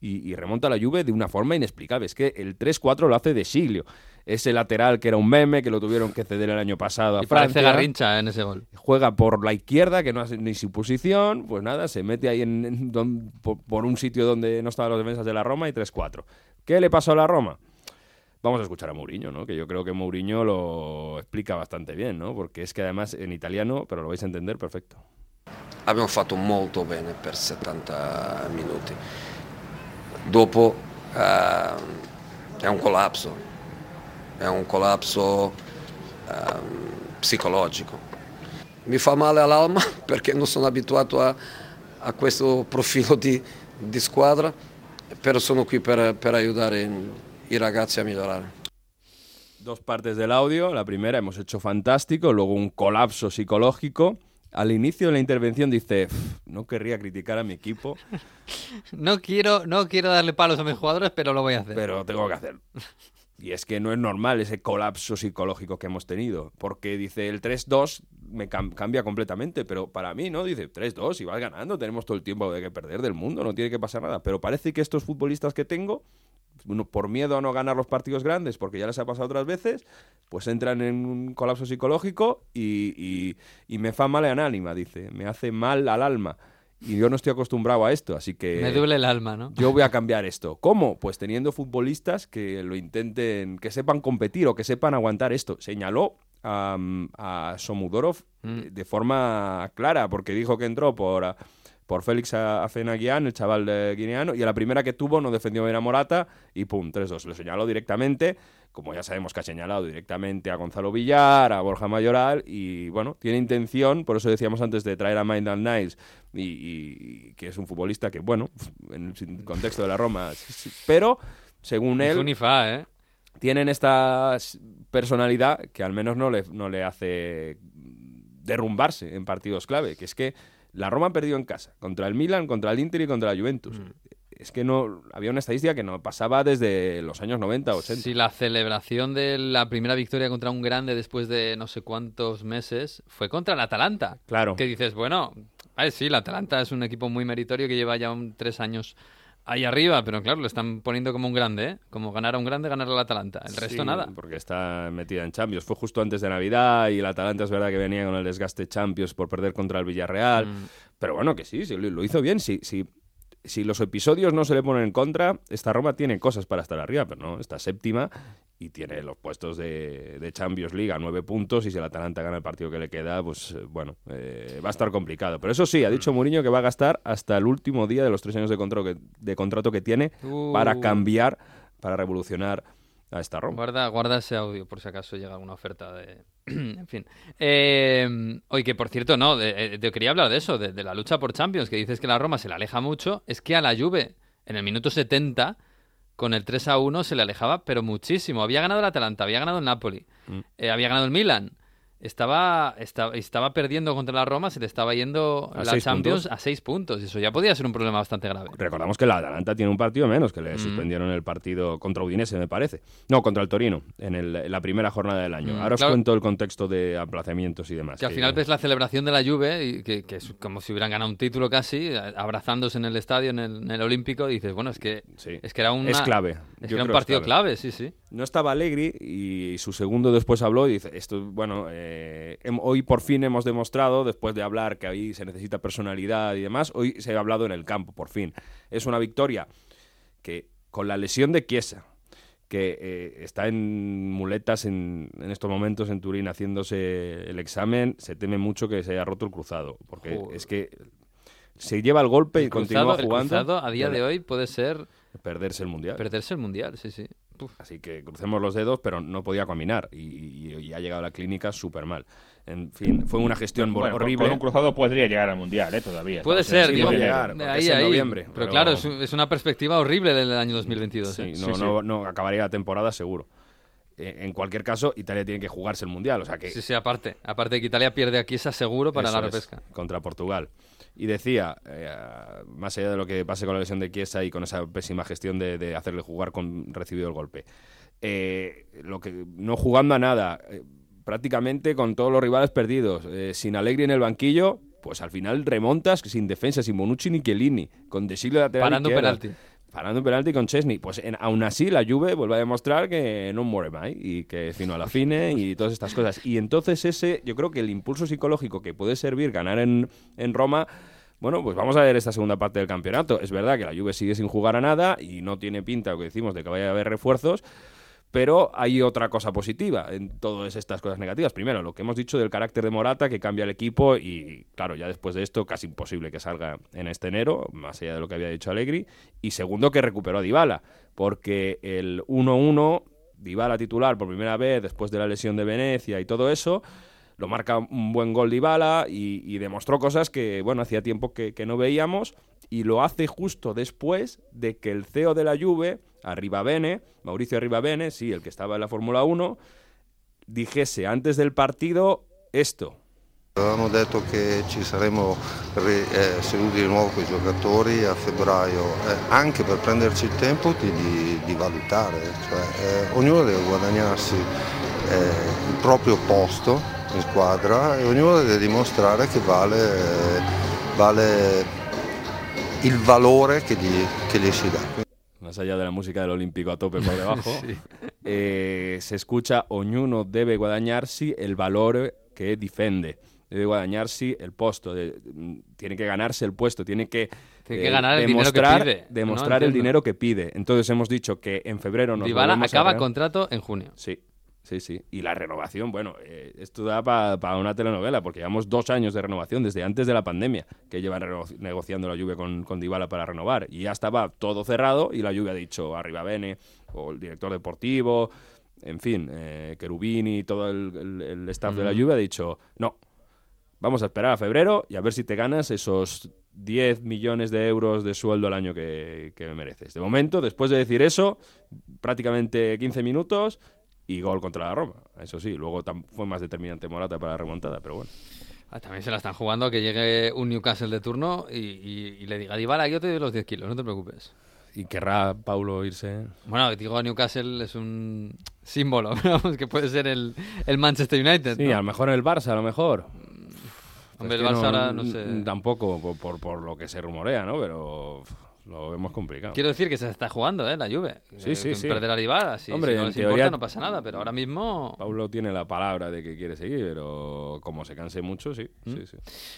y, remonta la Juve de una forma inexplicable. Es que el 3-4 lo hace de Siglio. Ese lateral que era un meme, que lo tuvieron que ceder el año pasado a Y parece Francia. Garrincha en ese gol. Juega por la izquierda, que no hace ni su posición. Pues nada, se mete ahí en, en don- por, por un sitio donde no estaban los defensas de la Roma y 3-4. ¿Qué le pasó a la Roma? Vamos a escuchar a Mourinho, ¿no? Que yo creo que Mourinho lo explica bastante bien, ¿no? Porque es que además en italiano, pero lo vais a entender perfecto. abbiamo fatto molto bene per 70 minuti. Dopo è un collasso, è un collasso ehm, psicologico. Mi fa male all'alma perché non sono abituato a, a questo profilo di, di squadra, però sono qui per, per aiutare i ragazzi a migliorare. Dos partes del audio. La primera hemos hecho fantástico, luego un colapso psicológico. al inicio de la intervención dice, "Uf, no querría criticar a mi equipo, No quiero, no quiero darle palos a mis jugadores, pero lo voy a hacer. pero tengo que hacerlo. Y es que no es normal ese colapso psicológico que hemos tenido, porque dice el 3-2 me cam- cambia completamente, pero para mí no, dice 3-2 y vas ganando, tenemos todo el tiempo de que perder del mundo, no tiene que pasar nada, pero parece que estos futbolistas que tengo, por miedo a no ganar los partidos grandes, porque ya les ha pasado otras veces, pues entran en un colapso psicológico y, y- y me fa mal en ánima, dice, me hace mal al alma. Y yo no estoy acostumbrado a esto, así que... Me duele el alma, ¿no? Yo voy a cambiar esto. ¿Cómo? Pues teniendo futbolistas que lo intenten, que sepan competir o que sepan aguantar esto. Señaló a, a Somudorov Mm. de forma clara, porque dijo que entró por, por Félix Afenaguián, el chaval guineano, y a la primera que tuvo no defendió bien a Morata y pum, 3-2. Lo señaló directamente, como ya sabemos que ha señalado directamente a Gonzalo Villar, a Borja Mayoral, y bueno, tiene intención, por eso decíamos antes de traer a Maindal Niles, y, y- que es un futbolista que, bueno, en el contexto de la Roma, pero según él, fa, ¿eh? tienen esta personalidad que al menos no le, no le hace derrumbarse en partidos clave, que es que la Roma ha perdido en casa, contra el Milan, contra el Inter y contra la Juventus. Mm. Es que no había una estadística que no pasaba desde los años 90, 80. Si la celebración de la primera victoria contra un grande después de no sé cuántos meses fue contra el Atalanta. Claro. Que dices, bueno, sí, el Atalanta es un equipo muy meritorio que lleva ya un- tres años ahí arriba, pero claro, lo están poniendo como un grande, ¿eh? Como ganar a un grande, ganar al Atalanta. El resto Sí, nada. Porque está metida en Champions. Fue justo antes de Navidad y el Atalanta es verdad que venía con el desgaste Champions por perder contra el Villarreal. Mm. Pero bueno, que sí, sí, lo lo hizo bien. Sí, sí. Si los episodios no se le ponen en contra, esta Roma tiene cosas para estar arriba, pero no, está séptima y tiene los puestos de, de Champions League a nueve puntos y si el Atalanta gana el partido que le queda, pues eh, bueno, eh, va a estar complicado. Pero eso sí, ha dicho Mourinho que va a gastar hasta el último día de los tres años de contrato que, de contrato que tiene para Uh. cambiar, para revolucionar a esta Roma. Guarda, guarda ese audio por si acaso llega alguna oferta de... en fin. Eh, oye, que por cierto, no, de- eh, te quería hablar de eso, de, de la lucha por Champions, que dices que la Roma se le aleja mucho. Es que a la Juve, en el minuto 70, con el 3 a 1, se le alejaba, pero muchísimo. Había ganado el Atalanta, había ganado el Napoli, Mm. eh, había ganado el Milan. Estaba, estaba, estaba perdiendo contra la Roma, se le estaba yendo A la Champions puntos. a seis puntos. Eso ya podía ser un problema bastante grave. Recordamos que la Atalanta tiene un partido menos, que le Mm. suspendieron el partido contra Udinese, me parece. No, contra el Torino, en, el- en la primera jornada del año. Mm, Ahora os cuento el contexto de aplazamientos y demás. Que al final ves la celebración de la Juve, y que, que es como si hubieran ganado un título casi, abrazándose en el estadio, en el, en el Olímpico, y dices, bueno, es que, Sí. es que era, una, Es clave. Es que era un partido clave. sí, sí. No estaba Allegri y su segundo después habló y dice, esto, bueno, eh, hem- hoy por fin hemos demostrado, después de hablar que ahí se necesita personalidad y demás, hoy se ha hablado en el campo, por fin. Es una victoria que con la lesión de Chiesa, que eh, está en muletas en, en estos momentos en Turín haciéndose el examen, se teme mucho que se haya roto el cruzado, porque Joder. es que se lleva el golpe y continúa cruzado, el jugando. cruzado a día de hoy puede ser Perderse el mundial. perderse el Mundial, sí, sí. Así que crucemos los dedos, pero no podía caminar y, y- y ha llegado a la clínica súper mal. En fin, fue una gestión Bueno, horrible. Con un cruzado podría llegar al mundial, ¿eh? Todavía. Puede ser, sí, digo, llegar, porque ahí, es en ahí. noviembre, Pero, pero- claro, es, un- es una perspectiva horrible del año 2022. Sí, ¿eh? no, no, no acabaría la temporada seguro. Eh, en cualquier caso, Italia tiene que jugarse el mundial, o sea que Sí, sí, aparte. Aparte de que Italia pierde aquí esa seguro para Eso la es, repesca. contra Portugal. Y decía, eh, más allá de lo que pase con la lesión de Chiesa y con esa pésima gestión de, de hacerle jugar con recibido el golpe, eh, lo que no jugando a nada, eh, prácticamente con todos los rivales perdidos, eh, sin Allegri en el banquillo, pues al final remontas sin defensa, sin Bonucci ni Chiellini, con De Silva lateral Parando penalti. Parando un penalti con Chesney. Pues en- aún así la Juve vuelve a demostrar que no muere más y que fino a la fine y todas estas cosas. Y entonces ese, yo creo que el impulso psicológico que puede servir ganar en, en Roma, bueno, pues vamos a ver esta segunda parte del campeonato. Es verdad que la Juve sigue sin jugar a nada y no tiene pinta, lo que decimos, de que vaya a haber refuerzos, pero hay otra cosa positiva en todas estas cosas negativas. Primero, lo que hemos dicho del carácter de Morata, que cambia el equipo y, claro, ya después de esto casi imposible que salga en este enero, más allá de lo que había dicho Allegri. Y segundo, que recuperó a Dybala, porque el 1-1, Dybala titular por primera vez después de la lesión de Venecia y todo eso, lo marca un buen gol Dybala y, y demostró cosas que, bueno, hacía tiempo que, que no veíamos y lo hace justo después de que el CEO de la Juve, Arribabene, Mauricio Arribabene, sí, el que estaba en la Fórmula 1, dijese antes del partido esto. Avevamo detto che ci saremmo eh, seduti di nuovo con i giocatori a febbraio, eh, anche per prenderci il tempo di, di- di valutare, cioè, eh, ognuno deve guadagnarsi eh, il proprio posto in squadra e ognuno deve dimostrare che vale, vale che gli, che gli si dà. Más allá de la música del Olímpico a tope por debajo, Sí. eh, se escucha ognuno debe guadagnarsi el valor que defiende. Debe guadagnarsi el puesto. de- mm, tiene que ganarse el puesto, tiene que, Tiene que ganar el dinero que demostrar, pide, ¿no? demostrar el Entiendo. dinero que pide. Entonces hemos dicho que en febrero nos Dybala a acaba reunir. contrato en junio. Sí, sí, sí. Y la renovación, bueno, eh, esto da para una telenovela, porque llevamos dos años de renovación desde antes de la pandemia, que llevan negociando la lluvia con, con Dybala para renovar. Y ya estaba todo cerrado y la lluvia ha dicho arriba Bene, o el director deportivo, en fin, eh, Cherubini, todo el, el- el staff de la lluvia ha dicho, no, vamos a esperar a febrero y a ver si te ganas esos 10 millones de euros de sueldo al año que, que mereces. De momento, después de decir eso, prácticamente 15 minutos y gol contra la Roma. Eso sí, luego fue más determinante Morata para la remontada, pero bueno. Ah, También se la están jugando a que llegue un Newcastle de turno y, y- y le diga, Dybala, yo te doy los 10 kilos, no te preocupes. ¿Y querrá Paulo irse? Bueno, digo, Newcastle es un símbolo, que puede ser el, el Manchester United. Sí, ¿no? a lo mejor el Barça, a lo mejor. Hombre, el Barça ahora no sé. Tampoco, por, por, por lo que se rumorea, ¿no? Pero lo vemos complicado. Quiero decir que se está jugando, ¿eh? La Juve. Sí, Eh, sí, que sí. Perder a Dybala, si, Hombre, si no les teoría- importa no pasa nada, pero ahora mismo... Paulo tiene la palabra de que quiere seguir, pero como se canse mucho, sí. ¿Mm? sí, sí.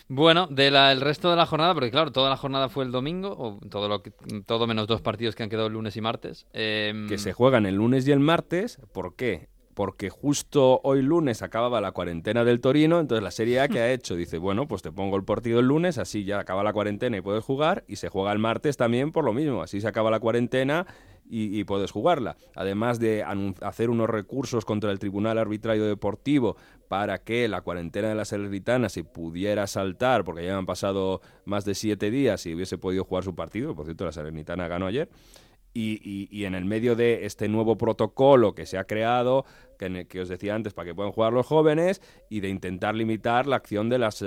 Bueno, de la, el resto de la jornada, porque claro, toda la jornada fue el domingo, o todo, lo que, todo menos dos partidos que han quedado el lunes y martes. Em, que se juegan el lunes y el martes. ¿Por qué? Porque justo hoy lunes acababa la cuarentena del Torino, entonces la Serie A que ha hecho dice, bueno, pues te pongo el partido el lunes, así ya acaba la cuarentena y puedes jugar, y se juega el martes también por lo mismo, así se acaba la cuarentena y, puedes jugarla. Además de hacer unos recursos contra el Tribunal Arbitrario Deportivo para que la cuarentena de la Salernitana se pudiera saltar, porque ya han pasado más de siete días y hubiese podido jugar su partido, por cierto, la Salernitana ganó ayer. Y, y- y en el medio de este nuevo protocolo que se ha creado, que, que os decía antes, para que puedan jugar los jóvenes, y de intentar limitar la acción de las eh,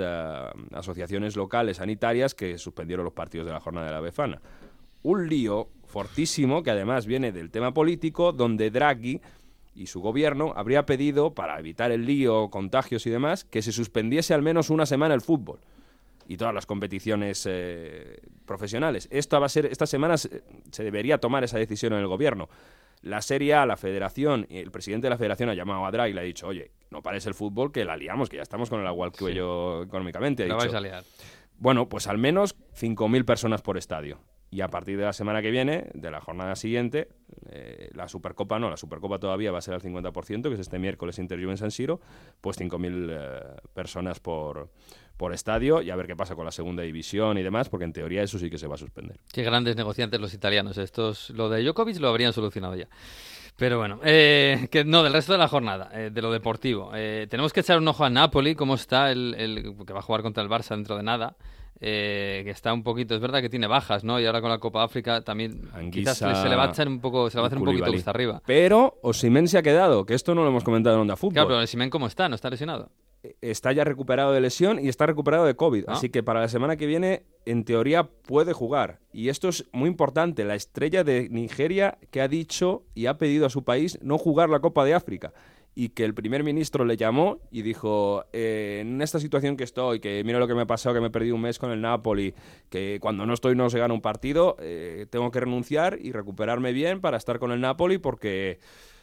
asociaciones locales sanitarias que suspendieron los partidos de la jornada de la Befana. Un lío fortísimo que además viene del tema político, donde Draghi y su gobierno habría pedido, para evitar el lío, contagios y demás, que se suspendiese al menos una semana el fútbol y todas las competiciones eh, profesionales. Esto va a ser, esta semana se, se debería tomar esa decisión en el gobierno. La Serie A, la Federación, el presidente de la Federación ha llamado a Draghi y le ha dicho, oye, no pares el fútbol, que la liamos, que ya estamos con el agua al cuello económicamente. Ha La dicho, vais a liar. Bueno, pues al menos 5.000 personas por estadio. Y a partir de la semana que viene, de la jornada siguiente, eh, la Supercopa no, la Supercopa todavía va a ser al 50%, que es este miércoles Inter Juve en San Siro, pues 5.000 eh, personas por, por estadio y a ver qué pasa con la segunda división y demás, porque en teoría eso sí que se va a suspender. Qué grandes negociantes los italianos. Estos, lo de Djokovic lo habrían solucionado ya. Pero bueno, eh, que no, del resto de la jornada, eh, de lo deportivo. Eh, tenemos que echar un ojo a Napoli, cómo está el, el- que va a jugar contra el Barça dentro de nada. eh, que está un poquito, es verdad que tiene bajas, ¿no? Y ahora con la Copa África también quizás se le va a echar un poco, se le va a hacer un poquito cuesta arriba. Pero Osimhen se ha quedado, que esto no lo hemos comentado en Onda Fútbol. Claro, pero Simen cómo está, no está lesionado. Está ya recuperado de lesión y está recuperado de COVID. Ah. Así que para la semana que viene, en teoría, puede jugar. Y esto es muy importante. La estrella de Nigeria que ha dicho y ha pedido a su país no jugar la Copa de África. Y que el primer ministro le llamó y dijo, "Eh, en esta situación que estoy, que mira lo que me ha pasado, que me he perdido un mes con el Napoli, que cuando no estoy no se gana un partido, eh, tengo que renunciar y recuperarme bien para estar con el Napoli porque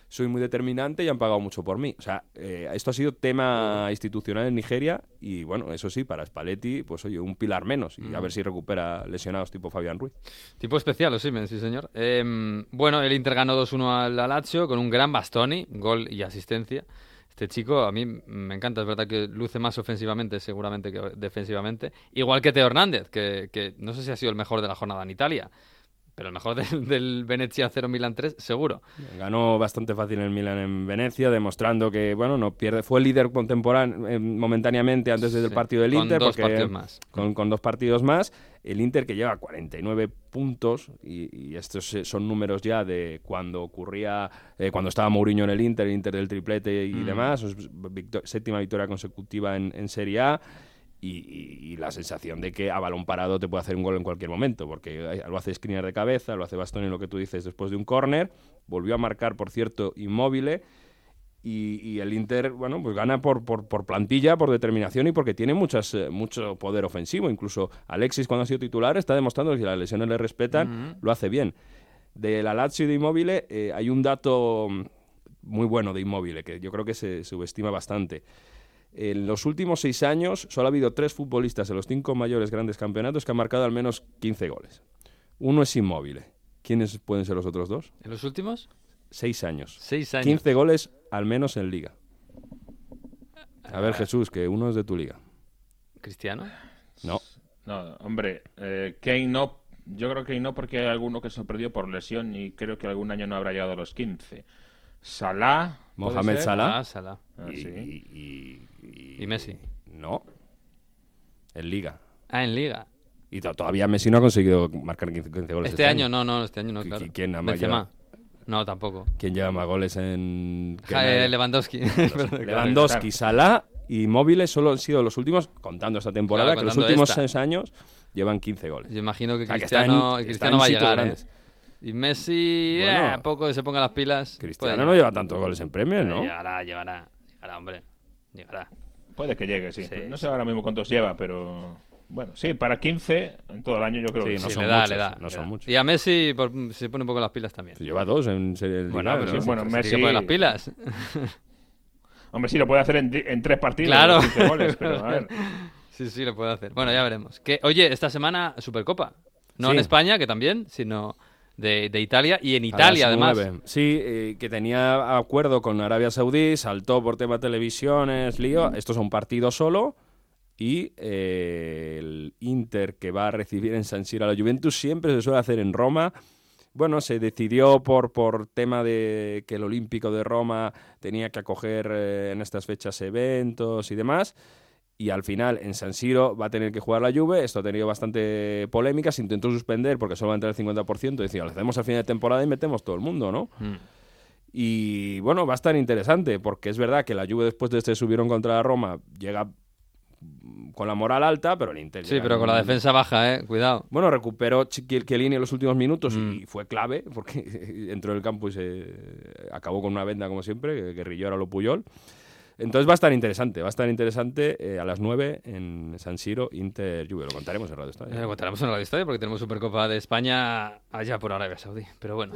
soy muy determinante y han pagado mucho por mí. O sea, eh, esto ha sido tema institucional en Nigeria y bueno, eso sí, para Spalletti, pues oye, un pilar menos y a Mm. ver si recupera lesionados tipo Fabián Ruiz. Tipo especial, Osimhen, sí señor. Em, bueno, el Inter ganó 2-1 al Lazio con un gran Bastoni, gol y asistencia. Este chico a mí me encanta, es verdad que luce más ofensivamente seguramente que defensivamente. Igual que Teo Hernández, que, que no sé si ha sido el mejor de la jornada en Italia, Pero el mejor del, del Venezia 0 Milan 3, seguro. Ganó bastante fácil el Milan en Venecia, demostrando que bueno no pierde. Fue líder contemporáneo eh, momentáneamente antes del partido del con Inter, dos porque- partidos más. Con, con dos partidos más. El Inter que lleva 49 puntos y, y estos eh, son números ya de cuando ocurría, eh, cuando estaba Mourinho en el Inter, el Inter del triplete y Mm. demás. Es victo- séptima victoria consecutiva en, en Serie A. Y, y- y la sensación de que a balón parado te puede hacer un gol en cualquier momento, porque lo hace Skriniar de cabeza, lo hace Bastoni, lo que tú dices, después de un córner, volvió a marcar, por cierto, inmóvil, y, y el Inter, bueno, pues gana por, por, por plantilla, por determinación y porque tiene muchas, eh, mucho poder ofensivo. Incluso Alexis, cuando ha sido titular, está demostrando que si las lesiones le respetan, lo hace bien. De la Lazio y de Immobile eh, hay un dato mm, muy bueno de Immobile, que yo creo que se subestima bastante. En los últimos seis años solo ha habido tres futbolistas en los cinco mayores grandes campeonatos que han marcado al menos 15 goles. Uno es Immobile. ¿Quiénes pueden ser los otros dos? ¿En los últimos? Seis años. Seis años. 15 goles al menos en liga. A Ah. ver, Jesús, que uno es de tu liga. ¿Cristiano? No. No, hombre, eh, Kane no. Yo creo que no porque hay alguno que se perdió por lesión y creo que algún año no habrá llegado a los 15. Salah. ¿Puede Mohamed? Salah. Ah, Salah. Ah, y, sí. y- y- ¿Y Messi? No. En liga. Ah, en Liga. Y to- todavía Messi no ha conseguido marcar 15, 15 goles. Este año, no, no, este año no, ¿Qui- claro. qui- quién Benzema. No, tampoco. ¿Quién lleva más goles en... Ja- eh, Lewandowski. Lewandowski, Salah y Móviles solo han sido los últimos, contando esta temporada, Claro, que los últimos esta. seis años llevan 15 goles. Yo imagino que O sea, que Cristiano, está en- Cristiano está va a llegar. ¿eh? grandes. Y Messi, Bueno. eh, a poco que se ponga las pilas. Cristiano puede no lleva tantos goles en Premier, ¿no? Llegará, llegará. Llegará, hombre. Llegará. Puede que llegue, sí. Sí, no sé ahora mismo cuántos lleva, pero. Bueno, sí, para 15 en todo el año yo creo Sí, que no Sí, son le da, muchos, le da. no le son da. muchos. Y a Messi por- se pone un poco las pilas también. Lleva dos en serie del Bueno, bueno, se Messi- que poner las pilas. Hombre, sí, lo puede hacer en, tres partidos. Claro. 15 goles, pero a ver. Sí, sí, lo puede hacer. Bueno, ya veremos. Que, oye, esta semana Supercopa. No Sí. en España, que también, sino de, de Italia y en Italia, además. Sí, eh, que tenía acuerdo con Arabia Saudí, saltó por tema televisiones, lío. Esto es un partido solo. Y eh, el Inter que va a recibir en San Siro a la Juventus siempre se suele hacer en Roma. Bueno, se decidió por, por tema de que el Olímpico de Roma tenía que acoger eh, en estas fechas eventos y demás. Y al final en San Siro va a tener que jugar la Juve. Esto ha tenido bastante polémica. Se intentó suspender porque solo va a entrar el 50%. Decía, lo hacemos al final de temporada y metemos todo el mundo, ¿no? Mm. Y bueno, va a estar interesante porque es verdad que la Juve después de este subieron contra la Roma llega con la moral alta, pero el Inter Sí, pero con la defensa baja, ¿eh? Cuidado. Bueno, recuperó Chiellini en los últimos minutos Mm. y fue clave porque entró en el campo y se acabó con una venda como siempre, que guerrilló a lo Puyol. Entonces va a estar interesante, va a estar interesante eh, a las 9 en San Siro, Inter Juve. Lo contaremos en Radio Estadio. Eh, lo contaremos en la historia porque tenemos Supercopa de España allá por Arabia Saudí. Pero bueno.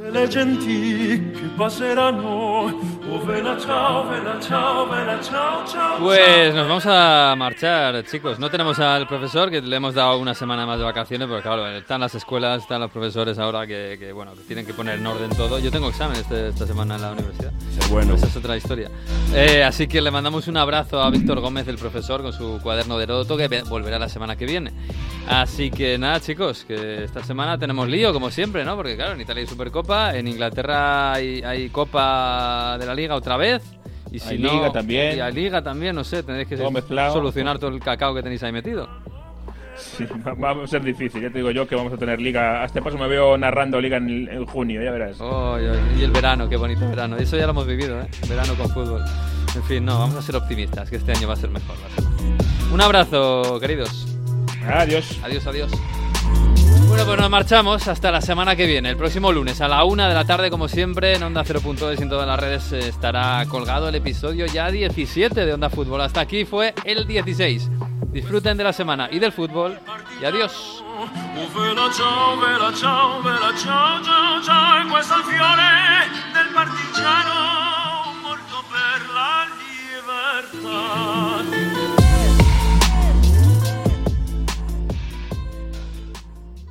Pues nos vamos a marchar, chicos. No tenemos al profesor, que le hemos dado una semana más de vacaciones, porque claro, están las escuelas, están los profesores ahora que, que, bueno, que tienen que poner en orden todo. Yo tengo examen este- esta semana en la universidad. bueno. Esa es otra historia. Eh, así que le mandamos un abrazo a Víctor Gómez, el profesor, con su cuaderno de Heródoto, que ve- volverá la semana que viene. Así que nada, chicos, que esta semana tenemos lío, como siempre, ¿no? Porque claro, en Italia hay Supercopa, en Inglaterra hay, hay Copa de la Liga otra vez. Y si Hay no, Liga también. Y hay Liga también, no sé, tendréis que Todo solucionar todo el cacao que tenéis ahí metido. Sí, va- a ser difícil. Ya te digo yo que vamos a tener liga. A este paso me veo narrando liga en, en junio, ya verás. Oh, y el verano, qué bonito verano. Eso ya lo hemos vivido, ¿eh? Verano con fútbol. En fin, no, vamos a ser optimistas, que este año va a ser mejor. va a ser mejor. Un abrazo, queridos. Adiós. Adiós, adiós. Bueno, pues nos marchamos hasta la semana que viene. El próximo lunes a la una de la tarde, como siempre, en Onda 0.es y en todas las redes eh, estará colgado el episodio ya 17 de Onda Fútbol. Hasta aquí fue el 16. Disfruten de la semana y del fútbol. Y adiós.